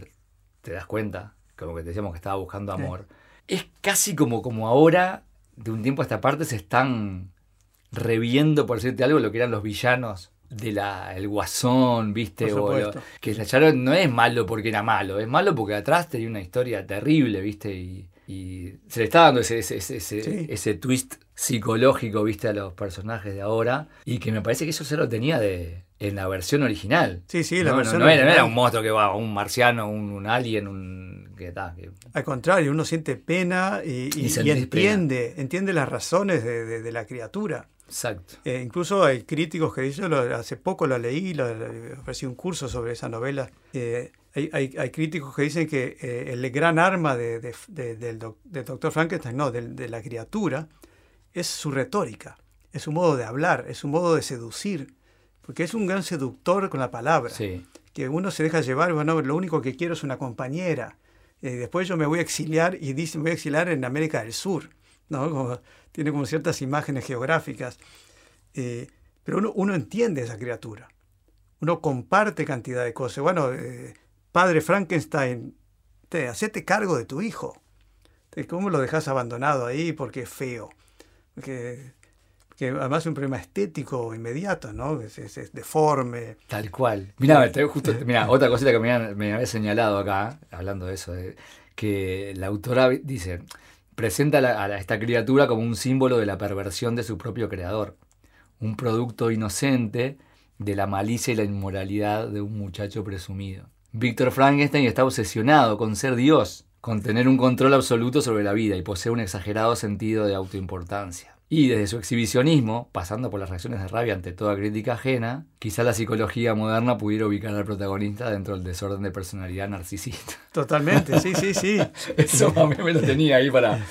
te das cuenta, como que te decíamos que estaba buscando amor, sí. es casi como, como ahora, de un tiempo a esta parte, se están reviendo, por decirte algo, lo que eran los villanos de la el guasón, ¿viste? O lo, que no es malo porque era malo, es malo porque atrás tenía una historia terrible, ¿viste? Y, y se le está dando ese, ese, ese, sí. ese, twist psicológico, ¿viste? A los personajes de ahora. Y que me parece que eso se lo tenía de en la versión original. Sí, sí, la no, versión no, no, era, no, era, un monstruo que va, un marciano, un, un alien, un... Que, ta, que... Al contrario, uno siente pena y, y, y, y entiende, pena. entiende las razones de, de, de la criatura. Exacto. Eh, incluso hay críticos que dicen, hace poco lo leí, lo, ofrecí un curso sobre esa novela. Eh, hay, hay, hay, críticos que dicen que eh, el gran arma de, de, de, del, doc, doctor Frankenstein, no, de, la criatura, es su retórica, es su modo de hablar, es su modo de seducir, porque es un gran seductor con la palabra. Sí. Que uno se deja llevar, bueno, lo único que quiero es una compañera. después yo me voy a exiliar y dice, me voy a exiliar en América del Sur. ¿no? Como, tiene como ciertas imágenes geográficas, eh, pero uno, uno, entiende esa criatura, uno comparte cantidad de cosas. Bueno, eh, padre Frankenstein, te, hacete cargo de tu hijo. ¿Cómo lo dejas abandonado ahí? Porque es feo. Porque, que además es un problema estético inmediato, ¿no? Es, es, es deforme. Tal cual. Mira, justo, mira, otra cosita que me, me había señalado acá, hablando de eso, de, que la autora dice, presenta a, la, a, esta criatura como un símbolo de la perversión de su propio creador, un producto inocente de la malicia y la inmoralidad de un muchacho presumido. Víctor Frankenstein está obsesionado con ser Dios, con tener un control absoluto sobre la vida y posee un exagerado sentido de autoimportancia. Y desde su exhibicionismo, pasando por las reacciones de rabia ante toda crítica ajena, quizá la psicología moderna pudiera ubicar al protagonista dentro del desorden de personalidad narcisista. Totalmente, sí, sí, sí. Eso a mí me lo tenía ahí para...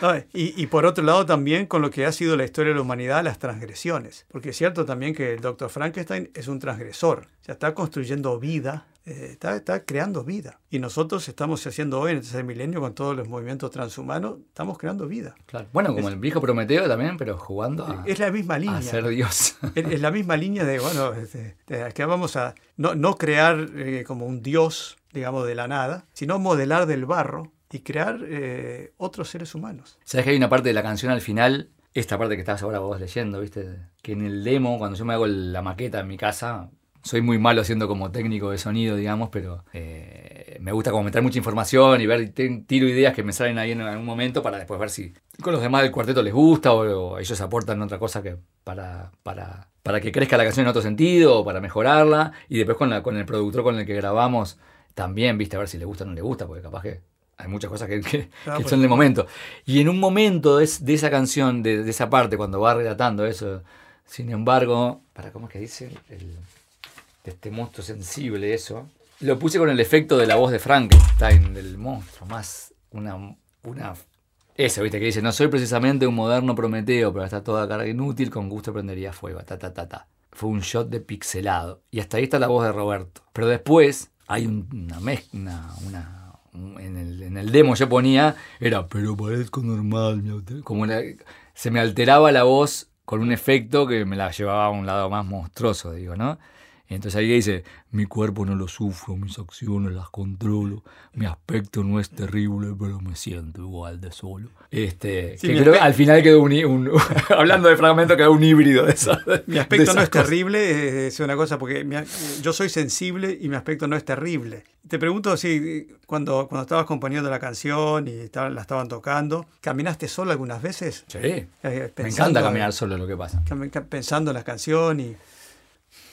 No, y, y, por otro lado también con lo que ha sido la historia de la humanidad, las transgresiones. Porque es cierto también que el doctor Frankenstein es un transgresor. O sea, está construyendo vida, eh, está, está, creando vida. Y nosotros estamos haciendo hoy en este milenio con todos los movimientos transhumanos, estamos creando vida. Claro. Bueno, como es, el viejo Prometeo también, pero jugando a, es la misma línea. a ser Dios. Es, es la misma línea de, bueno, de, de, que vamos a no, no crear eh, como un Dios, digamos, de la nada, sino modelar del barro y crear eh, otros seres humanos. ¿Sabes que hay una parte de la canción al final? Esta parte que estás ahora vos leyendo, ¿viste? Que en el demo, cuando yo me hago la maqueta en mi casa, soy muy malo siendo como técnico de sonido, digamos, pero eh, me gusta como meter mucha información y ver, tiro ideas que me salen ahí en algún momento para después ver si con los demás del cuarteto les gusta o, o ellos aportan otra cosa que para, para, para que crezca la canción en otro sentido o para mejorarla. Y después con, la, con el productor con el que grabamos también, viste, a ver si le gusta o no le gusta, porque capaz que hay muchas cosas que, que, claro, que pues. son de momento. Y en un momento de, de esa canción, de, de, esa parte, cuando va relatando eso, sin embargo, para cómo es que dice, el, de este monstruo sensible, eso, lo puse con el efecto de la voz de Frankenstein, del monstruo, más una, una eso, viste, que dice, no soy precisamente un moderno Prometeo, pero está toda carga inútil, con gusto prendería fuego, ta, ta, ta, ta. Fue un shot de pixelado. Y hasta ahí está la voz de Roberto. Pero después hay una mezcla, una, una en el, en el demo yo ponía, era, pero parezco normal, como se me alteraba la voz con un efecto que me la llevaba a un lado más monstruoso, digo, ¿no? Entonces ahí dice, mi cuerpo no lo sufro, mis acciones las controlo, mi aspecto no es terrible, pero me siento igual de solo. Este, Sí, que creo al final quedó un, un- hablando de fragmento, quedó un híbrido de esa. Mi aspecto no es terrible, es una cosa, porque mi yo soy sensible y mi aspecto no es terrible. Te pregunto si cuando, cuando estabas componiendo la canción y estaba- la estaban tocando, ¿caminaste solo algunas veces? Sí, Eh, me encanta caminar solo lo que pasa. Pensando en la canción y...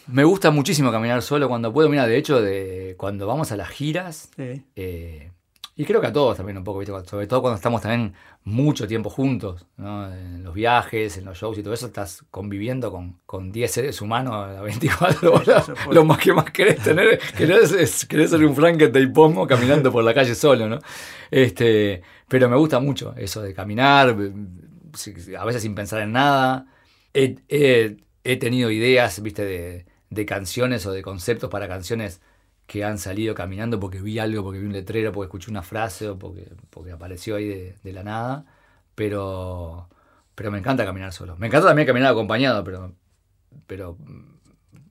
Me gusta muchísimo caminar solo cuando puedo. Mira, de hecho, de cuando vamos a las giras, sí. eh, y creo que a todos también un poco, ¿viste? sobre todo cuando estamos también mucho tiempo juntos, ¿no? en los viajes, en los shows y todo eso, estás conviviendo con, con 10 seres humanos a 24 horas. Lo más que más querés tener, querés, es- querés ser un Frankenstein pomo caminando por la calle solo, ¿no? Este, pero me gusta mucho eso de caminar, a veces sin pensar en nada. He, he- he tenido ideas, viste, de, de canciones o de conceptos para canciones que han salido caminando porque vi algo, porque vi un letrero, porque escuché una frase o porque, porque apareció ahí de, de la nada. Pero, pero me encanta caminar solo. Me encanta también caminar acompañado, pero, pero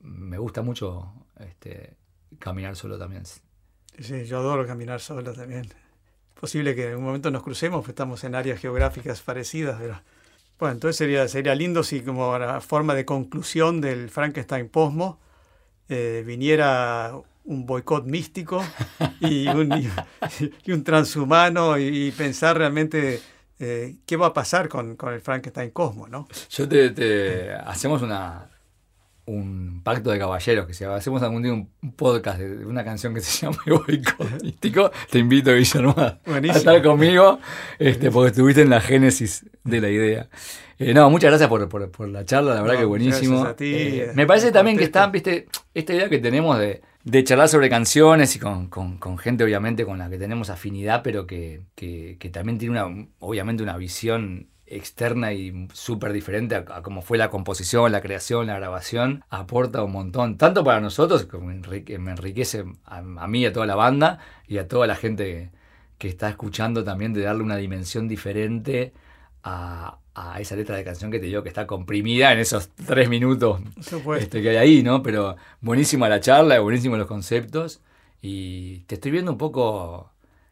me gusta mucho este, caminar solo también. Sí, yo adoro caminar solo también. Posible que en algún momento nos crucemos, estamos en áreas geográficas parecidas, pero bueno, entonces sería, sería lindo si como forma de conclusión del Frankenstein Posmo eh, viniera un boicot místico y un, y, y un transhumano y, y pensar realmente eh, qué va a pasar con, con el Frankenstein Cosmo, ¿no? Yo te, te- hacemos una un pacto de caballeros que si hacemos algún día un podcast de una canción que se llama Boicot Místico, te invito Guillermo a, a estar conmigo este, porque estuviste en la génesis de la idea. Eh, no, muchas gracias por, por- por la charla, la verdad No, que buenísimo. gracias a ti, Eh, eh, me parece también que está, viste, esta idea que tenemos de, de charlar sobre canciones y con, con- con gente obviamente con la que tenemos afinidad, pero que, que- que también tiene una, obviamente una visión externa y súper diferente a, a cómo fue la composición, la creación, la grabación, aporta un montón, tanto para nosotros, enrique- me enriquece a, a mí y a toda la banda y a toda la gente que, que está escuchando también de darle una dimensión diferente a, a esa letra de canción que te digo que está comprimida en esos tres minutos este, que hay ahí, ¿no? Pero buenísima la charla, buenísimos los conceptos y te estoy viendo un poco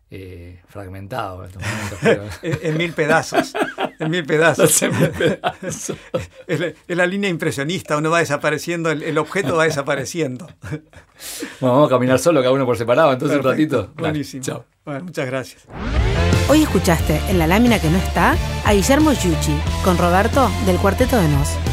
eh, fragmentado en estos momentos. Pero... En, en mil pedazos, en mil pedazos. en mil pedazos. Es la, es la línea impresionista, uno va desapareciendo, el, el objeto va desapareciendo. Bueno, vamos a caminar solo, cada uno por separado, entonces un ratito. Buenísimo. chao. Bueno, muchas gracias. Hoy escuchaste en la lámina que no está a Guillermo Giucci con Roberto del Cuarteto de Nos.